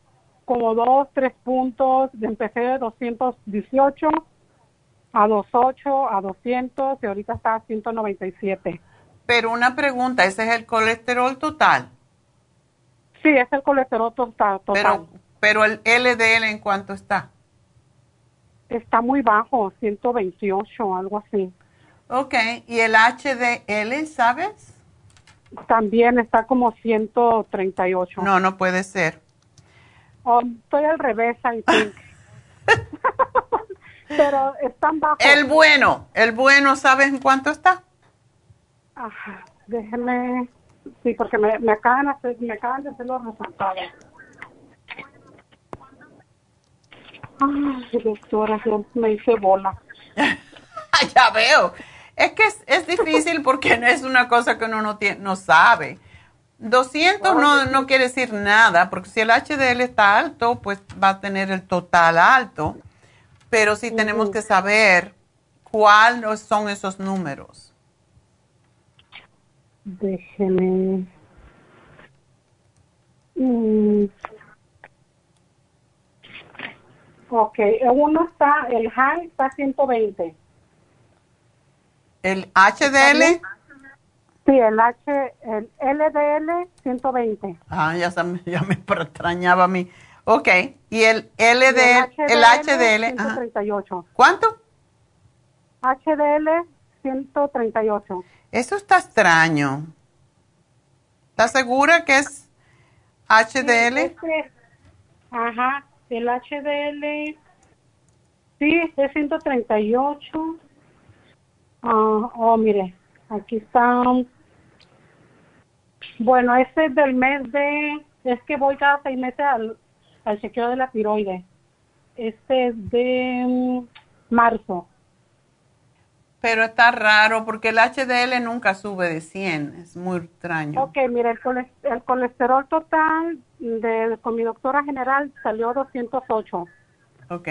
como dos, tres puntos. Empecé de 218 a 28, a 200 y ahorita está a 197. Pero una pregunta, ¿ese es el colesterol total? Sí, es el colesterol total. Pero, pero el LDL en cuánto está? Está muy bajo, 128, algo así. Ok, ¿y el HDL, sabes? También está como 138. No, no puede ser. Oh, estoy al revés, I think. Pero están bajos. El bueno, el bueno, ¿sabes en cuánto está? Ajá, déjeme, sí, porque me, me, acaban, hacer, me acaban de hacer los resultados. Ay, doctora, me hice bola. ya veo. Es que es, difícil porque no es una cosa que uno no, tiene, no sabe. 200 no, no quiere decir nada, porque si el HDL está alto, pues va a tener el total alto pero sí tenemos que saber cuáles son esos números. Déjeme. Mm. Ok, uno está, el high está 120. ¿El HDL? Sí, el H, el LDL 120. Ah, ya, ya me extrañaba a mí. Ok, y el LDL, el HDL, 138. ¿Cuánto? HDL 138. Eso está extraño. ¿Estás segura que es HDL? Este, ajá, el HDL, sí, es 138. Ah, oh, mire, aquí está. Bueno, este es del mes de, es que voy cada seis meses al al chequeo de la tiroides. Este es de mm, marzo. Pero está raro porque el HDL nunca sube de 100, es muy extraño. Ok, mira, el, colesterol total de, con mi doctora general salió 208. Ok.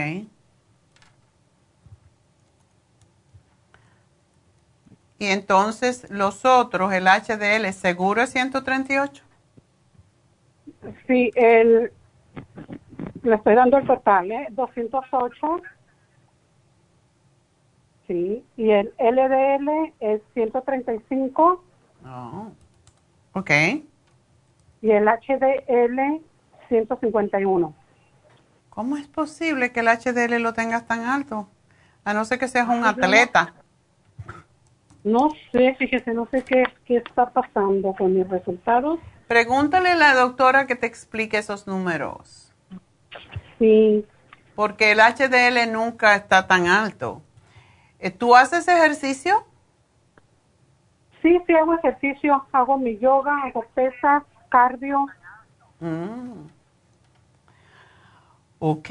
Y entonces los otros, el HDL, ¿seguro es 138? Sí, el, le estoy dando el total, ¿eh? 208. Sí, y el LDL es 135. Oh, ok. Y el HDL 151. ¿Cómo es posible que el HDL lo tengas tan alto? A no ser que seas un atleta. No sé, fíjese, no sé qué, qué está pasando con mis resultados. Pregúntale a la doctora que te explique esos números. Sí. Porque el HDL nunca está tan alto. Eh, ¿Tú haces ejercicio? Sí, sí hago ejercicio, hago mi yoga, hago pesas, cardio. Mm. Ok,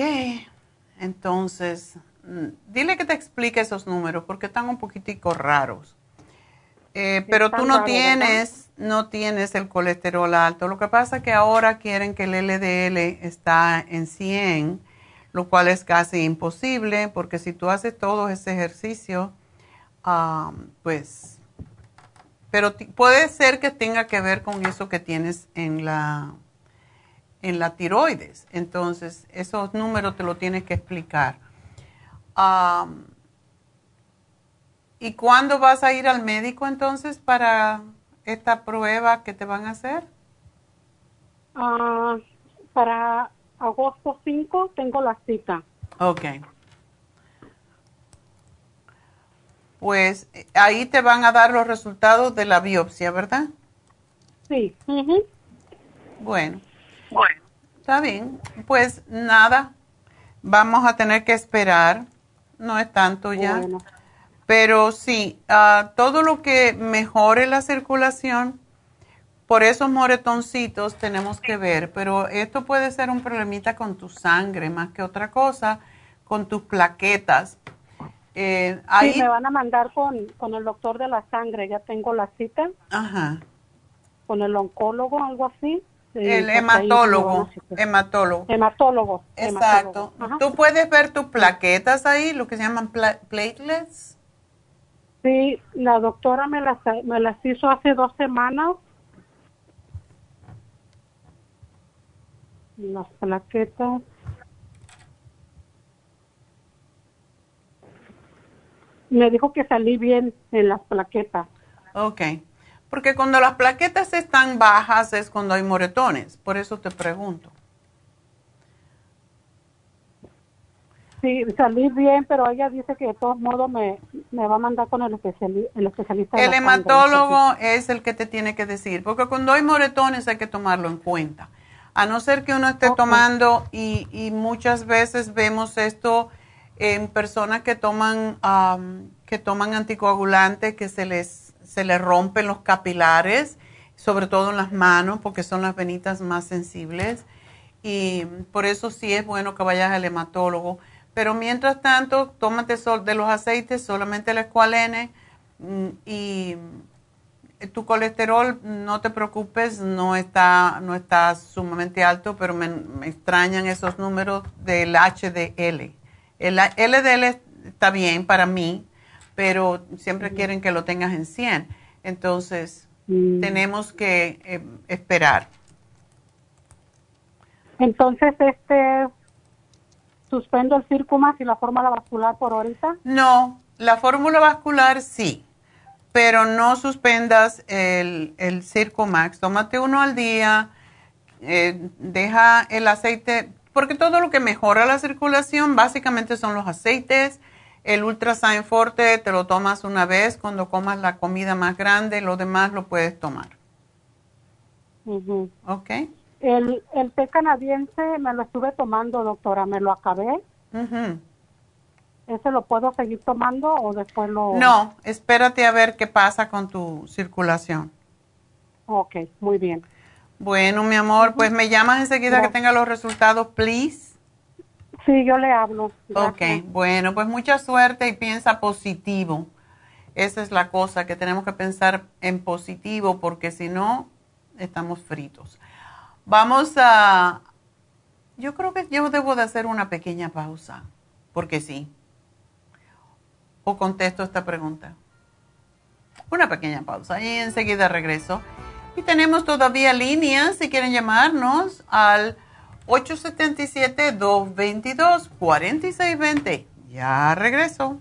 entonces, mm, dile que te explique esos números porque están un poquitico raros. Eh, pero tú no tienes, no tienes el colesterol alto. Lo que pasa es que ahora quieren que el LDL está en 100, lo cual es casi imposible porque si tú haces todo ese ejercicio, pues, pero puede ser que tenga que ver con eso que tienes en la en la tiroides. Entonces, esos números te lo tienes que explicar. ¿Y cuándo vas a ir al médico entonces para esta prueba que te van a hacer? Ah, para agosto 5 tengo la cita. Ok. Pues ahí te van a dar los resultados de la biopsia, ¿verdad? Sí. Bueno. Bueno. Está bien. Pues nada, vamos a tener que esperar. No es tanto ya. Pero sí, uh, todo lo que mejore la circulación, por esos moretoncitos tenemos que ver. Pero esto puede ser un problemita con tu sangre más que otra cosa, con tus plaquetas. Eh, ahí... Sí, me van a mandar con, con el doctor de la sangre. Ya tengo la cita. Ajá. Con el oncólogo, algo así el hematólogo, hematólogo. Hematólogo. Exacto. Tú puedes ver tus plaquetas ahí, lo que se llaman platelets. Sí, la doctora me las, me las hizo hace dos semanas. Las plaquetas. Me dijo que salí bien en las plaquetas. Ok. Porque cuando las plaquetas están bajas es cuando hay moretones. Por eso te pregunto. Sí, salí bien, pero ella dice que de todos modos me, va a mandar con el, especialista. El hematólogo es el que te tiene que decir, porque cuando hay moretones hay que tomarlo en cuenta. A no ser que uno esté tomando, y, y, muchas veces vemos esto en personas que toman, que toman anticoagulantes, que se les se le rompen los capilares, sobre todo en las manos, porque son las venitas más sensibles. Y por eso sí es bueno que vayas al hematólogo. Pero mientras tanto, tómate de los aceites solamente el escualene mm, y tu colesterol, no te preocupes, no está, no está sumamente alto, pero me, extrañan esos números del HDL. El LDL está bien para mí, pero siempre quieren que lo tengas en 100. Entonces, mm. tenemos que eh, esperar. Entonces, este, ¿suspendo el Circumax y la fórmula vascular por ahorita? No, la fórmula vascular sí, pero no suspendas el, el Circumax. Tómate uno al día, eh, deja el aceite, porque todo lo que mejora la circulación básicamente son los aceites el Ultrasign Forte te lo tomas una vez cuando comas la comida más grande, lo demás lo puedes tomar. ¿Ok? El, el té canadiense me lo estuve tomando, doctora, me lo acabé. ¿Ese lo puedo seguir tomando o después lo...? No, espérate a ver qué pasa con tu circulación. Ok, muy bien. Bueno, mi amor, pues me llamas enseguida que tenga los resultados, please. Sí, yo le hablo. Ok, bueno, pues mucha suerte y piensa positivo. Esa es la cosa, que tenemos que pensar en positivo porque si no, estamos fritos. Vamos a... Yo creo que yo debo de hacer una pequeña pausa, porque sí. O contesto esta pregunta. Una pequeña pausa y enseguida regreso. Y tenemos todavía líneas si quieren llamarnos al 877-222-4620. Ya regreso.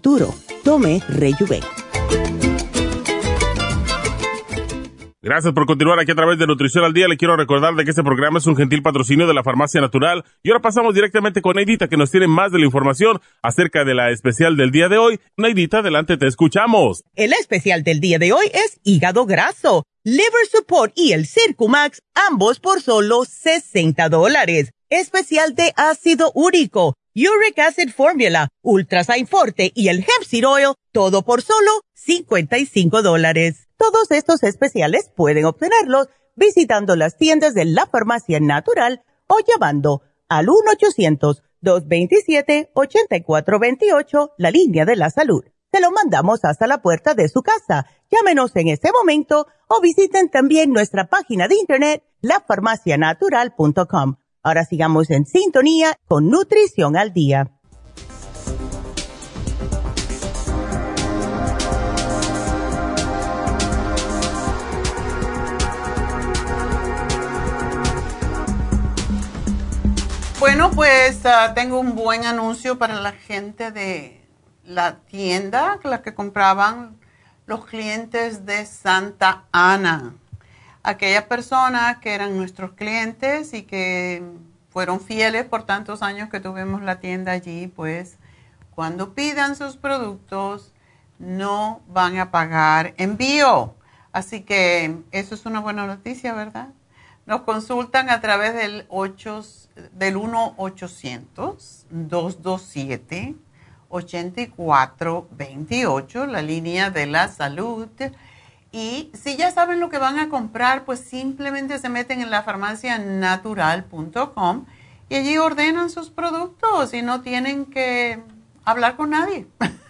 Tome Rejuven. Gracias por continuar aquí a través de Nutrición al Día. Le quiero recordar de que este programa es un gentil patrocinio de la Farmacia Natural. Y ahora pasamos directamente con Neidita, que nos tiene más de la información acerca de la especial del día de hoy. Neidita, adelante, te escuchamos. El especial del día de hoy es hígado graso, liver support y el Circumax, ambos por solo 60 dólares. Especial de ácido úrico, uric acid formula, ultrasign forte y el hemp oil, todo por solo 55 dólares. Todos estos especiales pueden obtenerlos visitando las tiendas de la farmacia natural o llamando al 1-800-227-8428, la línea de la salud. Se lo mandamos hasta la puerta de su casa. Llámenos en este momento o visiten también nuestra página de internet, lafarmacianatural.com. Ahora sigamos en sintonía con Nutrición al Día. Bueno, pues ah, tengo un buen anuncio para la gente de la tienda, la que compraban los clientes de Santa Ana. Aquellas personas que eran nuestros clientes y que fueron fieles por tantos años que tuvimos la tienda allí, pues cuando pidan sus productos no van a pagar envío. Así que eso es una buena noticia, ¿verdad? Nos consultan a través del, 8, del 1-800-227-8428, la línea de la salud. Y si ya saben lo que van a comprar, pues simplemente se meten en la farmacianatural.com y allí ordenan sus productos y no tienen que hablar con nadie.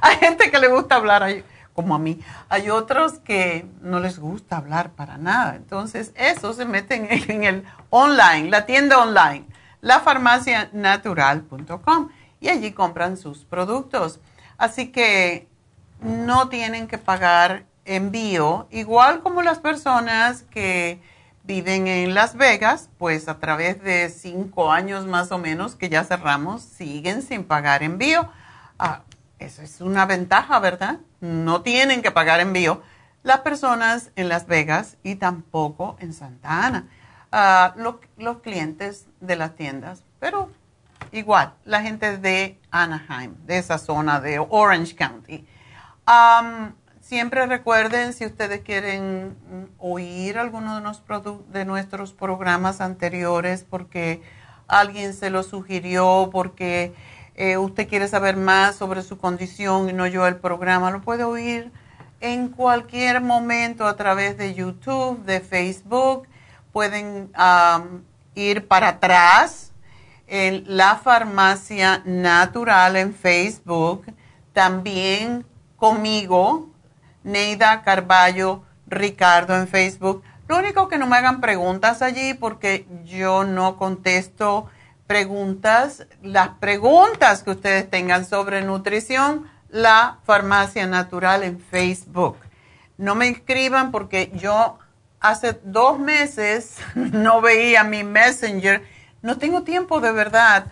Hay gente que le gusta hablar como a mí. Hay otros que no les gusta hablar para nada. Entonces, eso se meten en el online, la tienda online, lafarmacianatural.com y allí compran sus productos. Así que no tienen que pagar envío, igual como las personas que viven en Las Vegas, pues a través de cinco años más o menos que ya cerramos, siguen sin pagar envío. Ah, eso es una ventaja, ¿verdad? No tienen que pagar envío las personas en Las Vegas y tampoco en Santa Ana, ah, los clientes de las tiendas, pero igual, la gente de Anaheim, de esa zona de Orange County. Siempre recuerden, si ustedes quieren oír alguno de, de nuestros programas anteriores porque alguien se lo sugirió, porque eh, usted quiere saber más sobre su condición y no yo el programa, lo puede oír en cualquier momento a través de YouTube, de Facebook. Pueden ir para atrás en la farmacia natural en Facebook. También conmigo, Neida Carballo Ricardo en Facebook. Lo único que no me hagan preguntas allí porque yo no contesto preguntas, las preguntas que ustedes tengan sobre nutrición, la farmacia natural en Facebook. No me escriban porque yo hace dos meses no veía mi messenger. No tengo tiempo de verdad.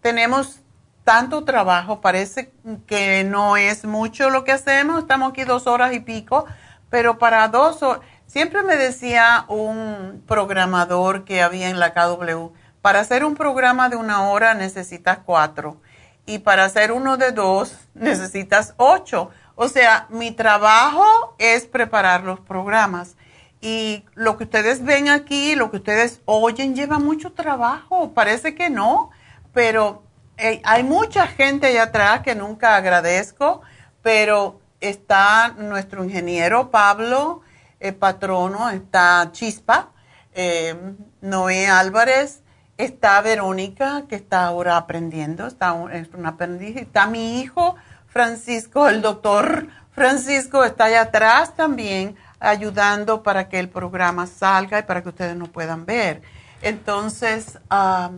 tenemos tanto trabajo, parece que no es mucho lo que hacemos. Estamos aquí dos horas y pico, pero para dos horas, siempre me decía un programador que había en la KW, para hacer un programa de una hora necesitas cuatro. y para hacer uno de dos necesitas ocho. O sea, mi trabajo es preparar los programas. Y lo que ustedes ven aquí, lo que ustedes oyen, lleva mucho trabajo. Parece que no, pero eh, hay mucha gente allá atrás que nunca agradezco, pero está nuestro ingeniero Pablo el patrono, está Chispa, eh, Noé Álvarez, está Verónica, que está ahora aprendiendo, está aprendiz, está mi hijo Francisco, el doctor Francisco está allá atrás también ayudando para que el programa salga y para que ustedes nos puedan ver. Entonces, ah,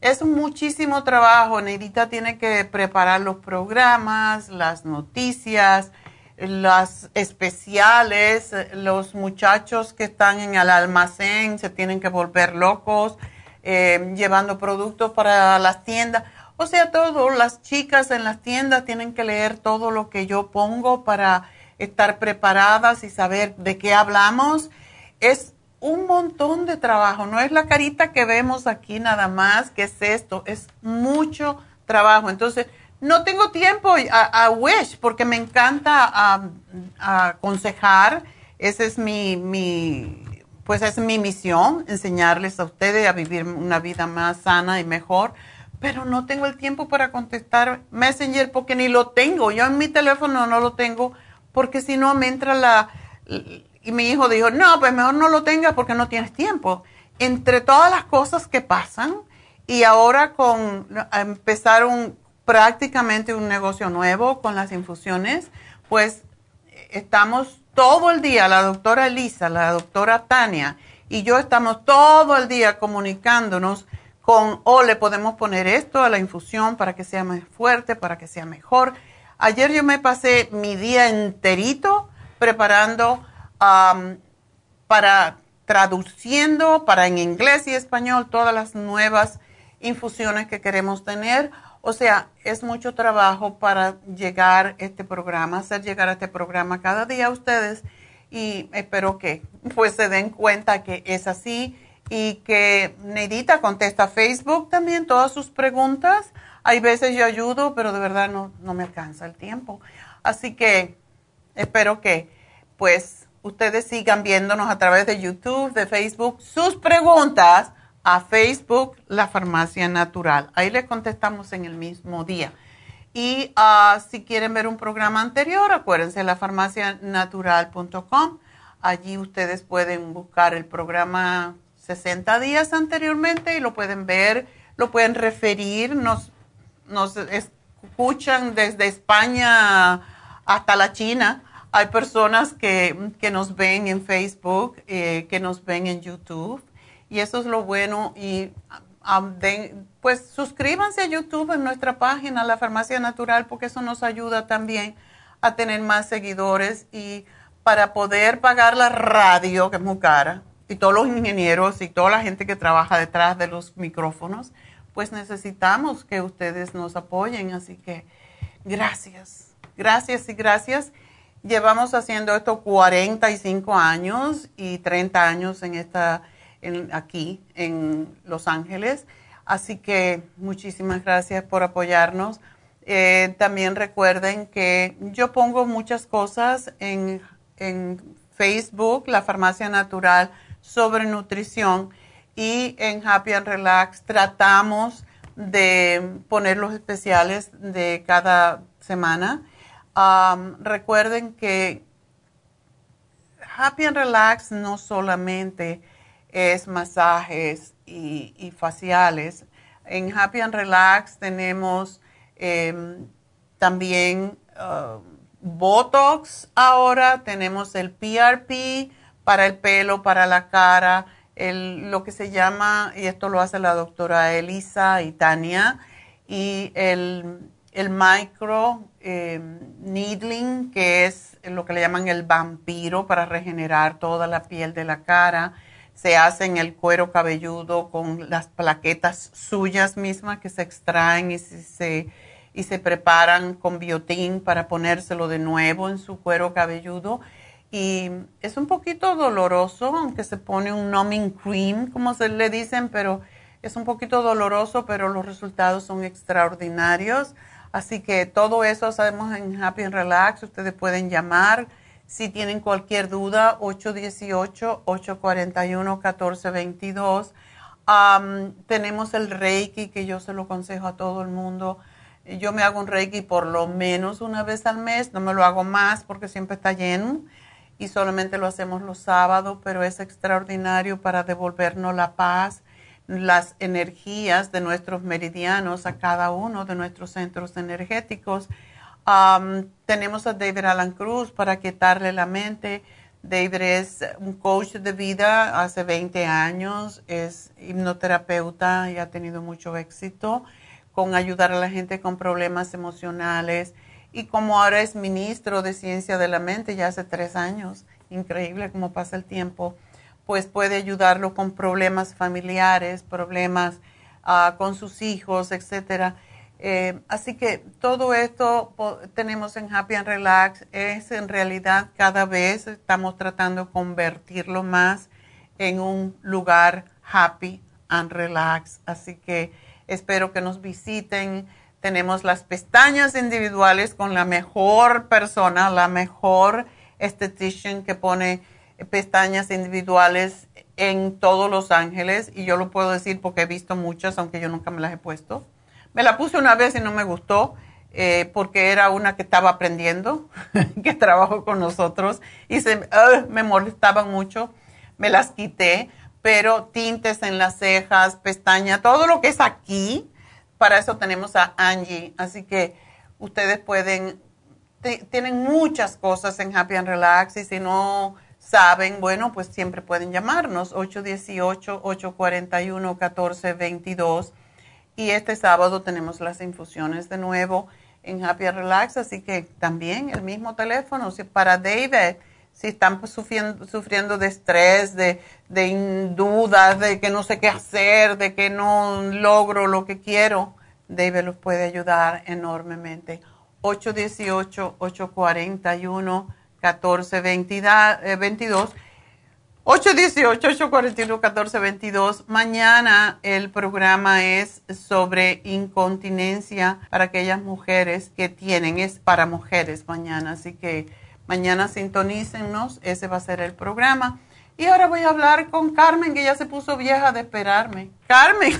es muchísimo trabajo. Neidita tiene que preparar los programas, las noticias, las especiales, los muchachos que están en el almacén se tienen que volver locos eh, llevando productos para las tiendas. O sea, todo, las chicas en las tiendas tienen que leer todo lo que yo pongo para estar preparadas y saber de qué hablamos. Es un montón de trabajo, no es la carita que vemos aquí nada más, que es esto, es mucho trabajo. Entonces, no tengo tiempo a, Wish porque me encanta aconsejar. Esa es mi, mi, pues es mi misión, enseñarles a ustedes a vivir una vida más sana y mejor. Pero no tengo el tiempo para contestar Messenger porque ni lo tengo. Yo en mi teléfono no lo tengo porque si no me entra la... Y mi hijo dijo, no, pues mejor no lo tengas porque no tienes tiempo. Entre todas las cosas que pasan y ahora con empezar un prácticamente un negocio nuevo con las infusiones, pues estamos todo el día, la doctora Elisa, la doctora Tania y yo estamos todo el día comunicándonos con, o le podemos poner esto a la infusión para que sea más fuerte, para que sea mejor. Ayer yo me pasé mi día enterito preparando para traduciendo para en inglés y español todas las nuevas infusiones que queremos tener o sea, es mucho trabajo para llegar este programa, hacer llegar este programa cada día a ustedes y espero que pues se den cuenta que es así y que Neidita contesta Facebook también todas sus preguntas. Hay veces yo ayudo, pero de verdad no, no me alcanza el tiempo. Así que espero que pues ustedes sigan viéndonos a través de YouTube, de Facebook, sus preguntas a Facebook La Farmacia Natural. Ahí les contestamos en el mismo día. Y ah, si quieren ver un programa anterior, acuérdense lafarmacianatural.com. Allí ustedes pueden buscar el programa 60 días anteriormente y lo pueden ver, lo pueden referir. Nos escuchan desde España hasta la China. Hay personas que, que nos ven en Facebook, eh, que nos ven en YouTube y eso es lo bueno. Y um, pues suscríbanse a YouTube en nuestra página, La Farmacia Natural, porque eso nos ayuda también a tener más seguidores y para poder pagar la radio, que es muy cara, y todos los ingenieros y toda la gente que trabaja detrás de los micrófonos, pues necesitamos que ustedes nos apoyen. Así que gracias, gracias y gracias. Llevamos haciendo esto 45 años y 30 años en esta aquí en Los Ángeles. Así que muchísimas gracias por apoyarnos. Eh, también recuerden que yo pongo muchas cosas en, en Facebook, la Farmacia Natural, sobre nutrición y en Happy and Relax tratamos de poner los especiales de cada semana. Recuerden que Happy and Relax no solamente es masajes y, faciales. En Happy and Relax tenemos em, también uh, Botox ahora, tenemos el PRP para el pelo, para la cara, lo que se llama, y esto lo hace la doctora Elisa y Tania, y el, el micro em, needling, que es lo que le llaman el vampiro para regenerar toda la piel de la cara se hacen el cuero cabelludo con las plaquetas suyas mismas que se extraen y se, y se preparan con biotín para ponérselo de nuevo en su cuero cabelludo. Y es un poquito doloroso, aunque se pone un numbing cream, como se le dicen, pero Es un poquito doloroso, pero los resultados son extraordinarios. Así que todo eso sabemos en Happy and Relax. Ustedes pueden llamar si tienen cualquier duda, 818-841-1422. tenemos el Reiki, que yo se lo aconsejo a todo el mundo. Yo me hago un Reiki por lo menos una vez al mes, no me lo hago más porque siempre está lleno y solamente lo hacemos los sábados, pero es extraordinario para devolvernos la paz, las energías de nuestros meridianos a cada uno de nuestros centros energéticos. tenemos a David Alan Cruz para quitarle la mente. David es un coach de vida hace 20 años, es hipnoterapeuta y ha tenido mucho éxito con ayudar a la gente con problemas emocionales y como ahora es ministro de Ciencia de la Mente ya hace tres años, increíble cómo pasa el tiempo, pues puede ayudarlo con problemas familiares, problemas ah, con sus hijos, etcétera. Eh, así que todo esto tenemos en Happy and Relax es en realidad cada vez estamos tratando de convertirlo más en un lugar happy and relax. Así que espero que nos visiten tenemos las pestañas individuales con la mejor persona, la mejor estetician que pone pestañas individuales en todos Los Ángeles. Y yo lo puedo decir porque he visto muchas, aunque yo nunca me las he puesto. Me la puse una vez y no me gustó. Eh, porque era una que estaba aprendiendo, que trabajó con nosotros, y se, me molestaban mucho, me las quité, pero tintes en las cejas, pestaña, todo lo que es aquí, para eso tenemos a Angie. Así que ustedes pueden, tienen muchas cosas en Happy and Relax y si no saben, bueno, pues siempre pueden llamarnos 818-841-1422. Y este sábado tenemos las infusiones de nuevo en Happy Relax, así que también el mismo teléfono. Para David, si están sufriendo, sufriendo de estrés, de, de dudas, de que no sé qué hacer, de que no logro lo que quiero, David los puede ayudar enormemente. 818-841-1422. 818-841-1422. Mañana el programa es sobre incontinencia para aquellas mujeres que tienen, es para mujeres mañana, así que Mañana sintonícennos, ese va a ser el programa. Y ahora voy a hablar con Carmen, que ya se puso vieja de esperarme. Carmen.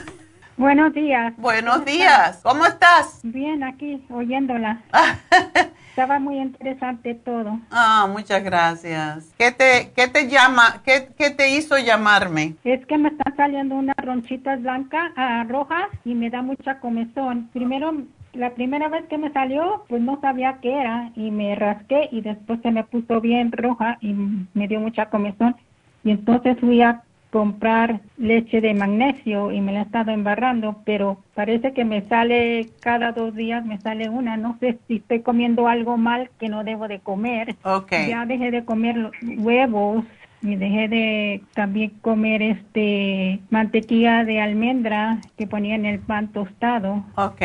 Buenos días. Buenos días. ¿Cómo estás? Bien, aquí, oyéndola. Estaba muy interesante todo. Ah, muchas gracias. ¿Qué te, qué te llama, qué, qué te hizo llamarme? Es que me están saliendo unas ronchitas blancas, uh, rojas, y me da mucha comezón. Primero la primera vez que me salió, pues no sabía qué era y me rasqué y después se me puso bien roja y me dio mucha comezón. Y entonces fui a comprar leche de magnesio y me la he estado embarrando, pero parece que me sale cada dos días, me sale una. No sé si estoy comiendo algo mal que no debo de comer. Okay. Ya dejé de comer huevos y dejé de también comer este mantequilla de almendra que ponía en el pan tostado. Ok.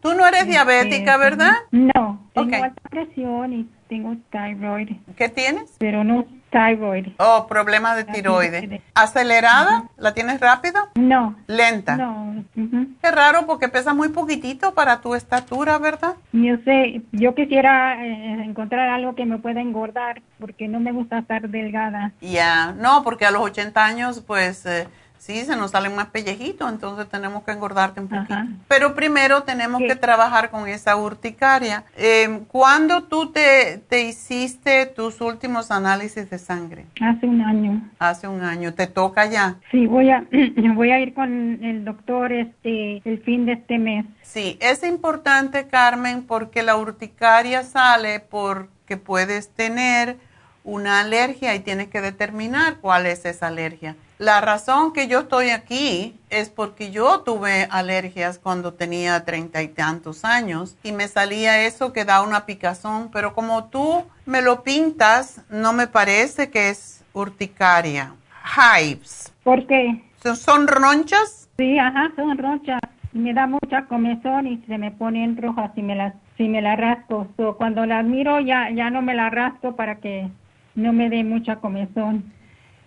¿Tú no eres este, diabética, verdad? No, tengo alta presión y tengo tiroid. ¿Qué tienes? Pero no Thyroid. Oh, problema de tiroides. ¿Acelerada? ¿La tienes rápido? No. ¿Lenta? No. Qué raro porque pesa muy poquitito para tu estatura, ¿verdad? Yo sé, yo quisiera eh, encontrar algo que me pueda engordar porque no me gusta estar delgada. Ya, no, porque a los 80 años pues... Eh, sí, se nos salen más pellejitos, entonces tenemos que engordarte un poquito. Pero primero tenemos que trabajar con esa urticaria. Eh, ¿Cuándo tú te, te, hiciste tus últimos análisis de sangre? Hace un año. Hace un año. ¿Te toca ya? Sí, voy a, voy a ir con el doctor este el fin de este mes. Sí, es importante, Carmen, porque la urticaria sale porque puedes tener una alergia y tienes que determinar cuál es esa alergia. La razón que yo estoy aquí es porque yo tuve alergias cuando tenía treinta y tantos años y me salía eso que da una picazón, pero como tú me lo pintas, no me parece que es urticaria. Hives. ¿Por qué? ¿Son ronchas? Sí, ajá, son ronchas. Me da mucha comezón y se me ponen rojas si me las si me la rasco. cuando las miro ya ya no me la rasco para que no me dé mucha comezón.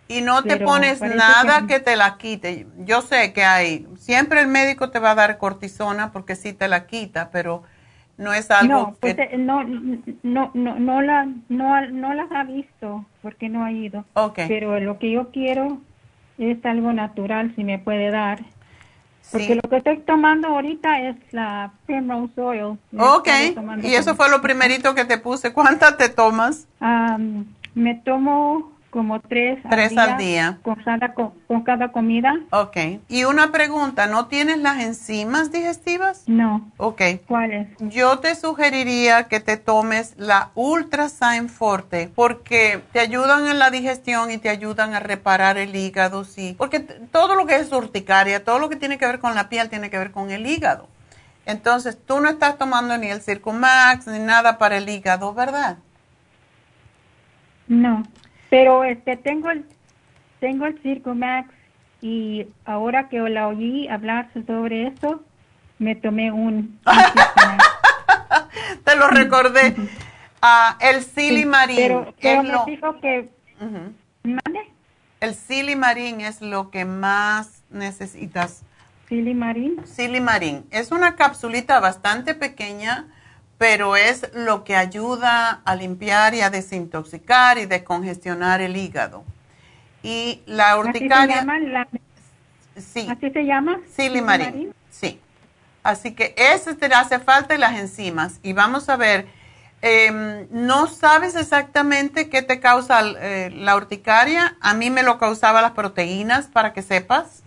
Y no te pones nada que... te la quite. Yo sé que hay, siempre el médico te va a dar cortisona porque sí te la quita, pero no es algo no, pues, que... Eh, no, no, no, no, la, no, no las ha visto porque no ha ido. Okay. Pero lo que yo quiero es algo natural, si me puede dar. Porque lo que estoy tomando ahorita es la Primrose Oil. Ok, y eso fue lo primerito que te puse. ¿Cuántas te tomas? me tomo como tres, tres al, día, Con, cada, con, cada comida. Ok. Y una pregunta, ¿no tienes las enzimas digestivas? No. Ok. ¿Cuáles? Yo te sugeriría que te tomes la Ultra Sign Forte porque te ayudan en la digestión y te ayudan a reparar el hígado, sí. Porque todo lo que es urticaria, todo lo que tiene que ver con la piel tiene que ver con el hígado. Entonces, tú no estás tomando ni el Circumax ni nada para el hígado, ¿verdad? No. Pero este tengo el tengo el Circo Max y ahora que la oí hablar sobre eso, me tomé un, Te lo recordé. Ah, el silimarín. pero, pero me dijo que El silimarín es lo que más necesitas. Silimarín. Silimarín. Es una capsulita bastante pequeña pero es lo que ayuda a limpiar y a desintoxicar y descongestionar el hígado. Y la urticaria... ¿Así se llama? sí. ¿Así se llama? Silimarín. Sí. Así que ese te hace falta y las enzimas. Y vamos a ver, em, no sabes exactamente qué te causa eh, la urticaria. A mí me lo causaba las proteínas, para que sepas.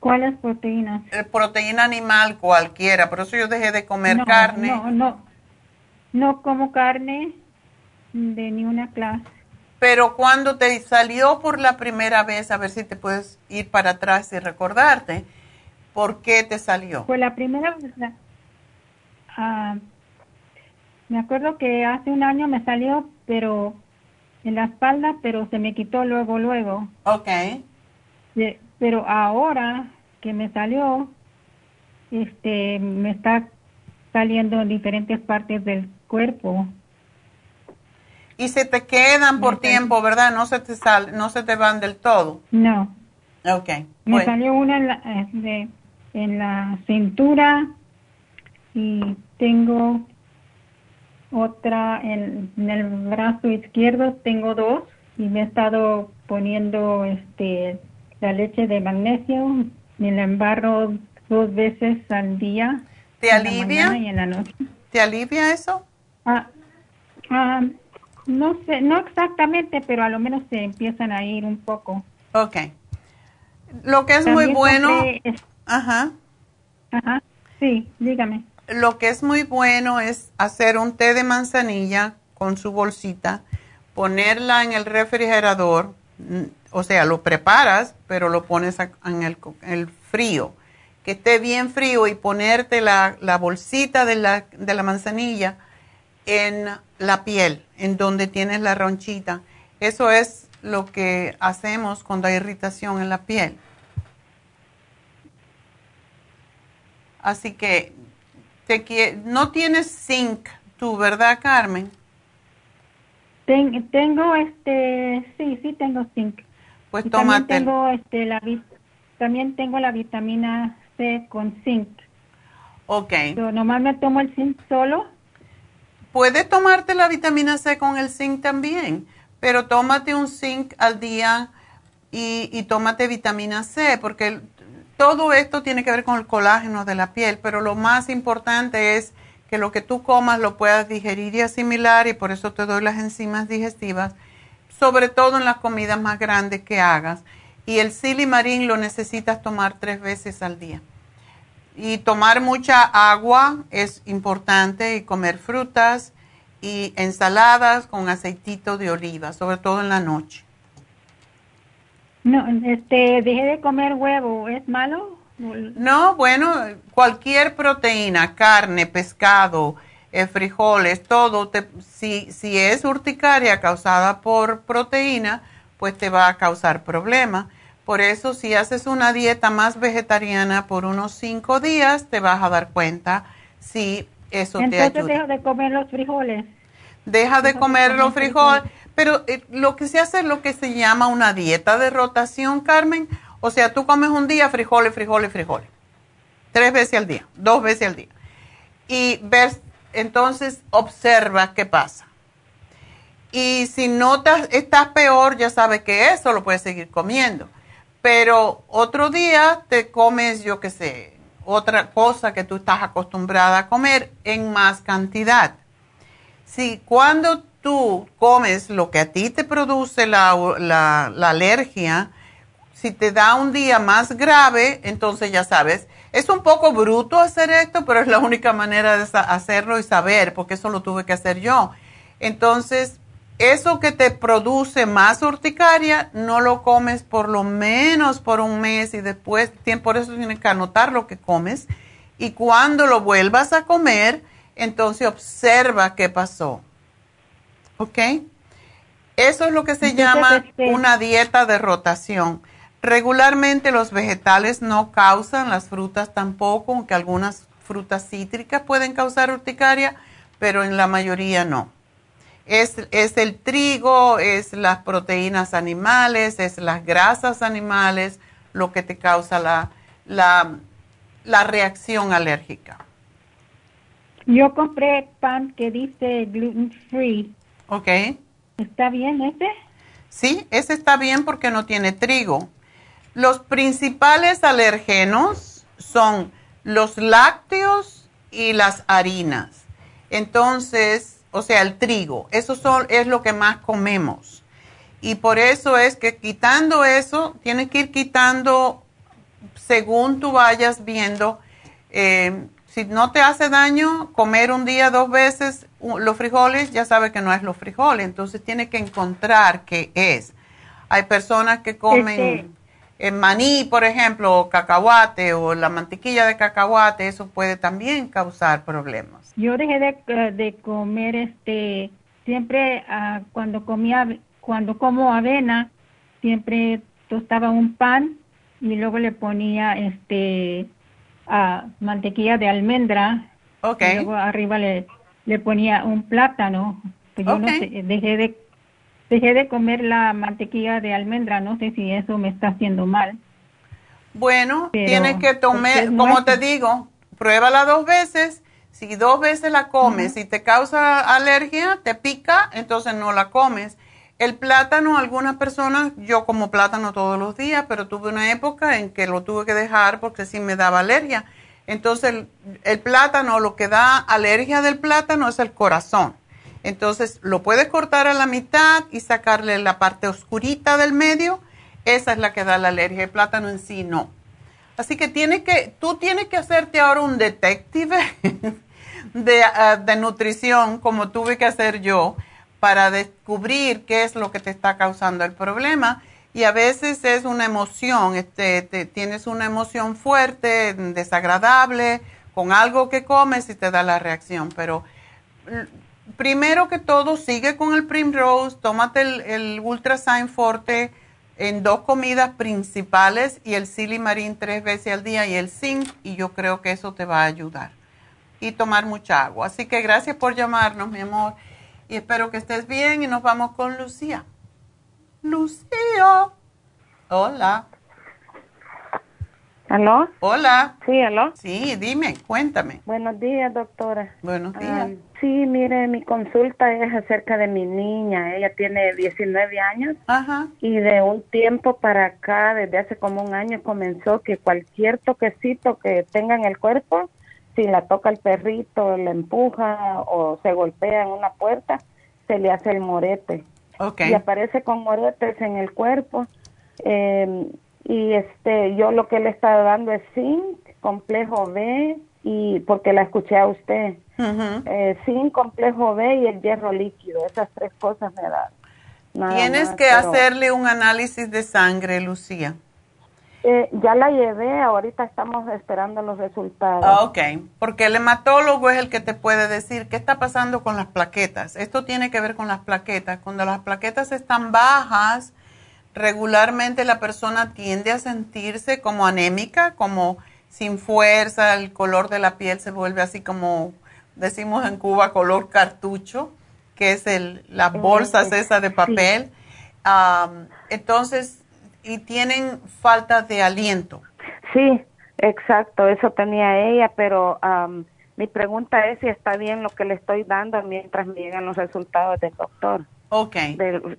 ¿Cuáles proteínas? Eh, proteína animal cualquiera, por eso yo dejé de comer carne. No, no, no como carne de ni una clase. Pero cuando te salió por la primera vez, a ver si te puedes ir para atrás y recordarte, ¿por qué te salió? Pues la primera vez, ah, me acuerdo que hace un año me salió, pero en la espalda, pero se me quitó luego, luego. Ok pero ahora que me salió, este, me está saliendo en diferentes partes del cuerpo. Y se te quedan por tiempo, ¿verdad? No se te sal, no se te van del todo. No. Ok. Me salió una en la, este, en la cintura y tengo otra en, en, el brazo izquierdo, tengo dos y me he estado poniendo este la leche de magnesio, me la embarro dos veces al día. ¿Te alivia? y en la noche. ¿Te alivia eso? Ah, ah, no sé, no exactamente, pero a lo menos se empiezan a ir un poco. Ok. Lo que es muy bueno. ajá. Ajá. Sí, dígame. Lo que es muy bueno es hacer un té de manzanilla con su bolsita, ponerla en el refrigerador o sea, lo preparas, pero lo pones en el, frío, que esté bien frío y ponerte la, bolsita de la, de la, manzanilla en la piel, en donde tienes la ronchita. Eso es lo que hacemos cuando hay irritación en la piel. Así que te, no tienes zinc tú, ¿verdad, Carmen? tengo este, sí, sí tengo zinc. Pues También tengo, este, la, también tengo la vitamina C con zinc. Ok. Yo nomás me tomo el zinc solo. Puedes tomarte la vitamina C con el zinc también, pero tómate un zinc al día y, y tómate vitamina C, porque todo esto tiene que ver con el colágeno de la piel, pero lo más importante es que lo que tú comas lo puedas digerir y asimilar y por eso te doy las enzimas digestivas sobre todo en las comidas más grandes que hagas. Y el silimarín lo necesitas tomar tres veces al día. Y tomar mucha agua es importante y comer frutas y ensaladas con aceitito de oliva, sobre todo en la noche. No, este, dejé de comer huevo, ¿es malo? No, bueno, cualquier proteína, carne, pescado, eh, frijoles, todo, te, si, si es urticaria causada por proteína, pues te va a causar problemas. Por eso, si haces una dieta más vegetariana por unos cinco días, te vas a dar cuenta si eso te ayuda. deja de comer los frijoles. Deja de comer los frijoles, Pero eh, lo que se hace es lo que se llama una dieta de rotación, Carmen. O sea, tú comes un día frijoles, frijoles, frijoles. Tres veces al día, dos veces al día. Y ves, entonces observa qué pasa. Y si notas, estás peor, ya sabes que eso lo puedes seguir comiendo. Pero otro día te comes, yo qué sé, otra cosa que tú estás acostumbrada a comer en más cantidad. Si cuando tú comes lo que a ti te produce la, la alergia, si te da un día más grave, entonces ya sabes, es un poco bruto hacer esto, pero es la única manera de hacerlo y saber, porque eso lo tuve que hacer yo. Entonces, eso que te produce más urticaria, no lo comes por lo menos por un mes y después, por eso tienes que anotar lo que comes. Y cuando lo vuelvas a comer, entonces observa qué pasó. ¿Ok? Eso es lo que se llama este una dieta de rotación. Regularmente los vegetales no causan, las frutas tampoco, aunque algunas frutas cítricas pueden causar urticaria, pero en la mayoría no es, el trigo, es las proteínas animales, es las grasas animales lo que te causa la, la, reacción alérgica. Yo compré pan que dice gluten free. Ok. ¿Está bien ese? Sí, ese está bien porque no tiene trigo. Los principales alergenos son los lácteos y las harinas. Entonces, o sea, el trigo. Eso son, es lo que más comemos. Y por eso es que quitando eso, tienes que ir quitando según tú vayas viendo. Eh, si no te hace daño comer un día dos veces los frijoles, ya sabes que no es los frijoles. Entonces tienes que encontrar qué es. Hay personas que comen el maní, por ejemplo, o cacahuate o la mantequilla de cacahuate, eso puede también causar problemas. Yo dejé de, de comer este siempre uh, cuando comía cuando como avena siempre tostaba un pan y luego le ponía este uh, mantequilla de almendra okay. y luego arriba le, le ponía un plátano pues yo no sé, dejé de dejé de comer la mantequilla de almendra, no sé si eso me está haciendo mal. Bueno, tienes que tomar, como te digo, pruébala dos veces. Si dos veces la comes y te causa alergia, te pica, entonces no la comes. El plátano, algunas personas, yo como plátano todos los días, pero tuve una época en que lo tuve que dejar porque sí me daba alergia. Entonces, el, el plátano, lo que da alergia del plátano es el corazón. Entonces lo puedes cortar a la mitad y sacarle la parte oscurita del medio. Esa es la que da la alergia. El plátano en sí no. Así que, tiene que tú tienes que hacerte ahora un detective de, ah, de, nutrición como tuve que hacer yo para descubrir qué es lo que te está causando el problema. Y a veces es una emoción, este, tienes una emoción fuerte, desagradable, con algo que comes y te da la reacción. Pero primero que todo, sigue con el Primrose, tómate el, el Ultrasign Forte en dos comidas principales y el Silimarín tres veces al día y el Zinc, y yo creo que eso te va a ayudar. Y tomar mucha agua. Así que gracias por llamarnos, mi amor, y espero que estés bien y nos vamos con Lucía. Lucía. Hola. ¿Aló? Hola. Sí, ¿aló? Sí, dime, cuéntame. Buenos días, doctora. Buenos ah, días. sí, mire, mi consulta es acerca de mi niña. Ella tiene 19 años. Ajá. Y de un tiempo para acá, desde hace como un año, comenzó que cualquier toquecito que tenga en el cuerpo, si la toca el perrito, la empuja o se golpea en una puerta, se le hace el morete. Okay. Y aparece con moretes en el cuerpo. Eh, y este yo lo que le estaba dando es zinc, complejo B y porque la escuché a usted. eh, zinc, complejo B y el hierro líquido, esas tres cosas me dan. Tienes que hacerle un análisis de sangre, Lucía. Eh, ya la llevé, ahorita estamos esperando los resultados. Ah, ok, porque el hematólogo es el que te puede decir qué está pasando con las plaquetas. Esto tiene que ver con las plaquetas. Cuando las plaquetas están bajas, regularmente la persona tiende a sentirse como anémica, como sin fuerza, el color de la piel se vuelve así como decimos en Cuba, color cartucho, que es el, las bolsas esas de papel. entonces, y tienen falta de aliento. Sí, exacto, eso tenía ella, pero mi pregunta es si está bien lo que le estoy dando mientras me llegan los resultados del doctor. Ok.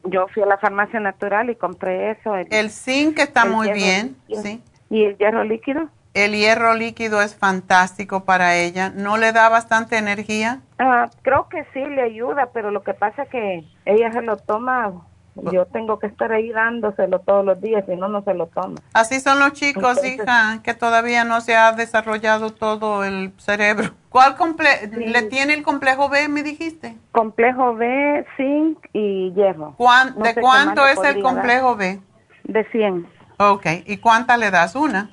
yo fui a la farmacia natural y compré eso. El, zinc está muy bien, sí. ¿Y el hierro líquido? El hierro líquido es fantástico para ella. ¿No le da bastante energía? Ah, creo que sí le ayuda, pero lo que pasa es que ella se lo toma yo tengo que estar ahí dándoselo todos los días, si no, no se lo toma. Así son los chicos, hija, que todavía no se ha desarrollado todo el cerebro. ¿Cuál le tiene el complejo B, me dijiste? Complejo B, zinc y hierro. ¿De cuánto es el complejo B? De 100. Ok, ¿y cuánta le das? ¿Una?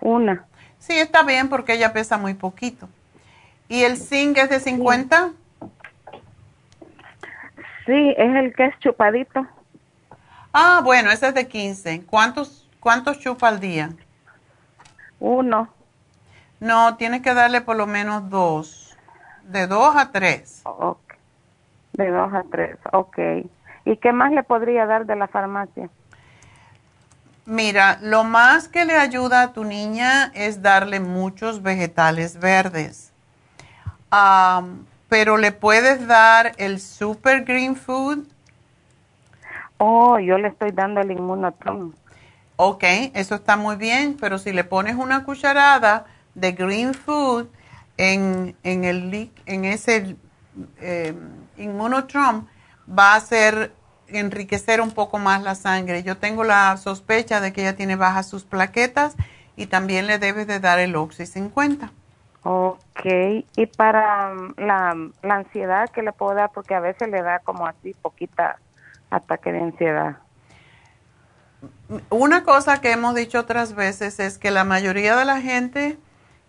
Una. Sí, está bien porque ella pesa muy poquito. ¿Y el zinc es de 50? Sí, es el que es chupadito. Ah, bueno, ese es de 15. ¿Cuántos, cuántos chupa al día? Uno. No, tienes que darle por lo menos dos. De dos a tres. Okay. De dos a tres, ok. ¿Y qué más le podría dar de la farmacia? Mira, lo más que le ayuda a tu niña es darle muchos vegetales verdes pero le puedes dar el Super Green Food. Oh, yo le estoy dando el inmunotron. Ok, eso está muy bien, pero si le pones una cucharada de Green Food en, en, el, en ese eh, inmunotron, va a hacer enriquecer un poco más la sangre. Yo tengo la sospecha de que ella tiene bajas sus plaquetas y también le debes de dar el Oxy 50. Ok, y para um, la, la ansiedad que le puedo dar, porque a veces le da como así poquita ataque de ansiedad. Una cosa que hemos dicho otras veces es que la mayoría de la gente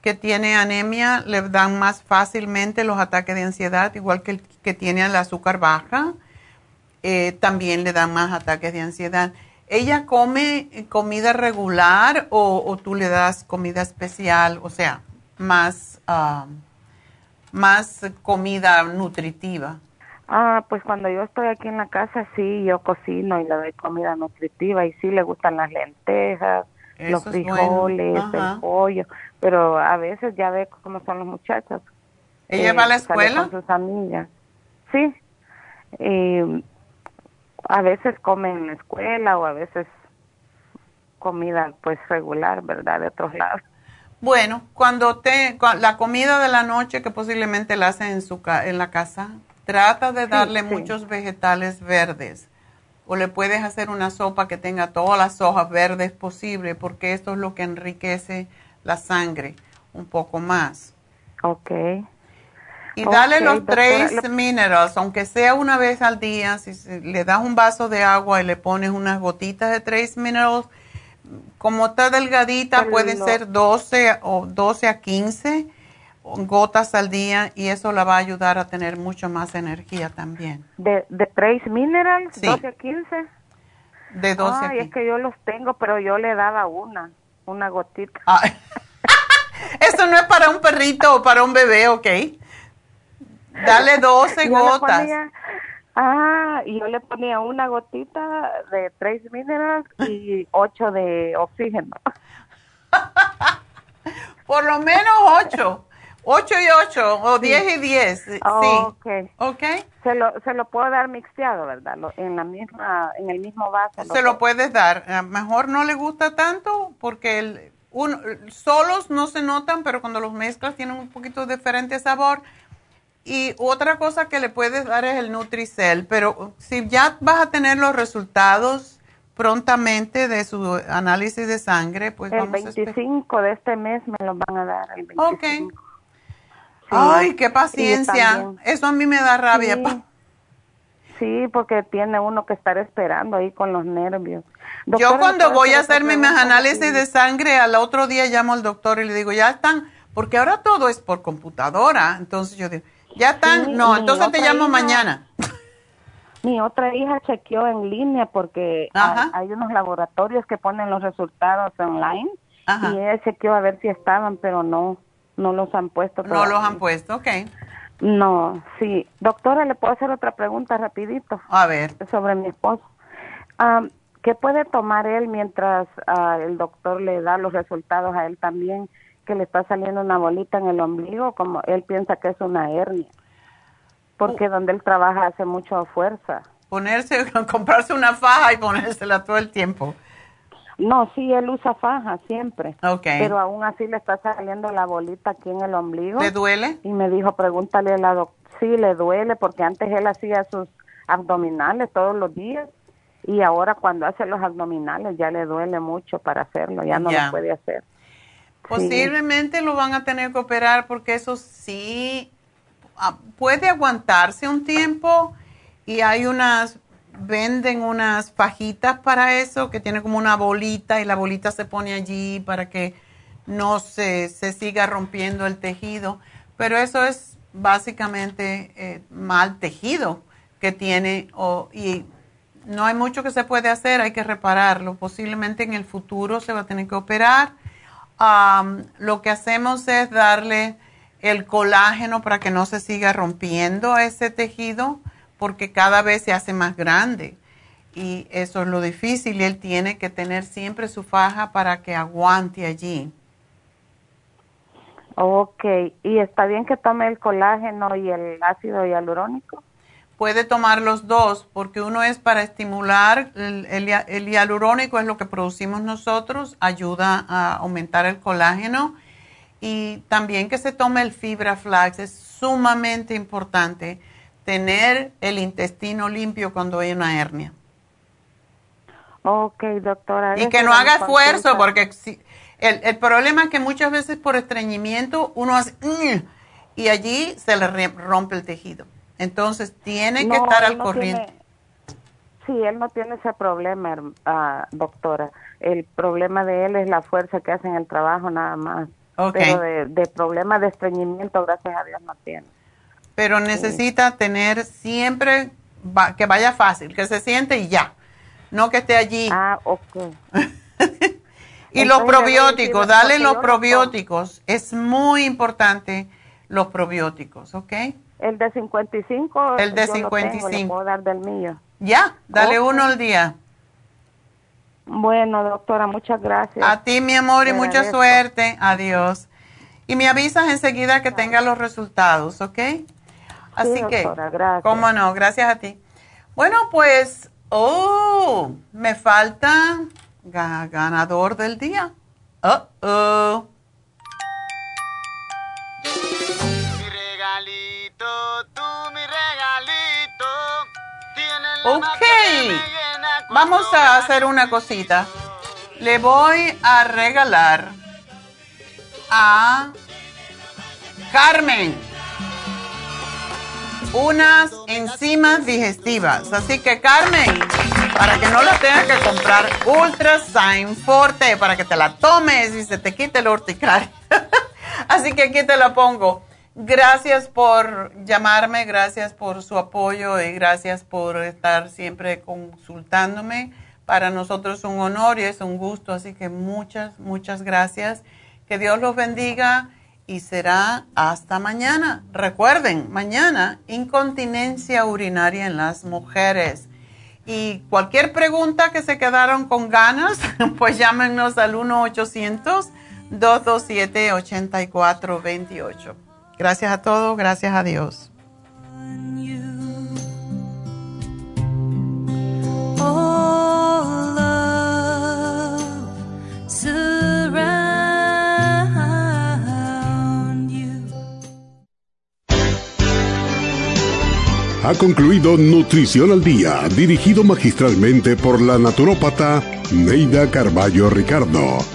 que tiene anemia le dan más fácilmente los ataques de ansiedad, igual que el que tiene el azúcar baja, eh, también le dan más ataques de ansiedad. ¿Ella come comida regular o, o tú le das comida especial? O sea, más, ah, más comida nutritiva? Ah, pues cuando yo estoy aquí en la casa, sí, yo cocino y le doy comida nutritiva y sí le gustan las lentejas, los frijoles, el pollo, pero a veces ya ve cómo son los muchachos. ¿Ella va a la escuela? Con sus amigas. Sí. Y a veces comen en la escuela o a veces comida pues regular, ¿verdad? De otros lados. Bueno, cuando te, la comida de la noche que posiblemente la hacen en, su, en la casa, trata de darle muchos vegetales verdes. O le puedes hacer una sopa que tenga todas las hojas verdes posible, porque esto es lo que enriquece la sangre un poco más. Ok. Y dale los tres minerals, aunque sea una vez al día, si le das un vaso de agua y le pones unas gotitas de tres minerals, como está delgadita, pueden ser 12 o 12 a 15 gotas al día y eso la va a ayudar a tener mucho más energía también. ¿De, de Trace Minerals? ¿12 a 15? De 12 Ay, es que yo los tengo, pero yo le daba una, una gotita. Eso no es para un perrito o para un bebé, ¿ok? Dale 12 gotas. Ah, y yo le ponía una gotita de tres minerals y ocho de oxígeno. Por lo menos ocho. Ocho y ocho, o diez y diez. sí. Okay. ok. Se lo, se lo puedo dar mixteado, ¿verdad? En la misma, en el mismo vaso. Se lo puedes dar. A lo mejor no le gusta tanto porque el, uno, solos no se notan, pero cuando los mezclas tienen un poquito diferente sabor. Y otra cosa que le puedes dar es el Nutricel, pero si ya vas a tener los resultados prontamente de su análisis de sangre, pues el 25 de este mes me lo van a dar. El 25. Ok. Ay, qué paciencia. Eso a mí me da rabia. Sí. porque tiene uno que estar esperando ahí con los nervios. Yo cuando voy a hacerme mis análisis de sangre, al otro día llamo al doctor y le digo, ya están, porque ahora todo es por computadora. Entonces yo digo, ¿Ya están? no, entonces te llamo mañana. Mi otra hija chequeó en línea porque hay, unos laboratorios que ponen los resultados online y ella chequeó a ver si estaban, pero no, no los han puesto. No los han puesto, ok. No, sí. Doctora, ¿le puedo hacer otra pregunta rapidito? A ver. Sobre mi esposo. ¿Qué puede tomar él mientras ah, el doctor le da los resultados a él también? Que le está saliendo una bolita en el ombligo, como él piensa que es una hernia. Porque donde él trabaja hace mucha fuerza. Ponerse, comprarse una faja y ponérsela todo el tiempo. No, sí, él usa faja siempre. Okay. Pero aún así le está saliendo la bolita aquí en el ombligo. ¿Le duele? Y me dijo, pregúntale a la doctora. Sí, le duele porque antes él hacía sus abdominales todos los días y ahora cuando hace los abdominales ya le duele mucho para hacerlo, ya no lo puede hacer. Posiblemente lo van a tener que operar porque eso sí ah, puede aguantarse un tiempo y hay unas venden unas fajitas para eso, que tiene como una bolita y la bolita se pone allí para que no se, se siga rompiendo el tejido. Pero eso es básicamente eh, mal tejido que tiene o, y no hay mucho que se puede hacer, hay que repararlo. Posiblemente en el futuro se va a tener que operar. Lo que hacemos es darle el colágeno para que no se siga rompiendo ese tejido porque cada vez se hace más grande y eso es lo difícil y él tiene que tener siempre su faja para que aguante allí. Ok, ¿y está bien que tome el colágeno y el ácido hialurónico? Puede tomar los dos porque uno es para estimular, el, el, hialurónico es lo que producimos nosotros, ayuda a aumentar el colágeno y también que se tome el fibra flax es sumamente importante tener el intestino limpio cuando hay una hernia. Ok, doctora. Y que no haga esfuerzo, porque si, el, el, problema es que muchas veces por estreñimiento uno hace mm", y allí se le rompe el tejido. Entonces tiene que estar al corriente. sí, él no tiene ese problema, uh, doctora. El problema de él es la fuerza que hace en el trabajo nada más. Pero de, de problema de estreñimiento, gracias a Dios, no tiene pero necesita tener siempre que vaya fácil, que se siente y ya, no que esté allí. Ah, ok. y los probióticos, dale los probióticos, es muy importante los probióticos, ¿ok? El de 55. El de 55. Tengo, puedo dar del mío. Ya, dale uno al día. Bueno, doctora, muchas gracias. A ti, mi amor, y mucha suerte. Adiós. Y me avisas enseguida que tenga los resultados, ¿ok? Así que, gracias. cómo no, gracias a ti. Bueno, pues, oh, me falta ganador del día. Oh, oh. Ok, vamos a hacer una cosita. Le voy a regalar a Carmen unas enzimas digestivas. Así que Carmen, para que no la tengas que comprar, Ultra Sign Forte, para que te la tomes y se te quite el urticaria. Así que aquí te la pongo. Gracias por llamarme, gracias por su apoyo y gracias por estar siempre consultándome. Para nosotros es un honor y es un gusto, así que muchas, muchas gracias. Que Dios los bendiga y será hasta mañana. Recuerden, mañana incontinencia urinaria en las mujeres. Y cualquier pregunta que se quedaron con ganas, pues llámenos al 1-800-227-8428. Gracias a todos, gracias a Dios. Ha concluido Nutrición al Día, dirigido magistralmente por la naturópata Neida Carballo Ricardo.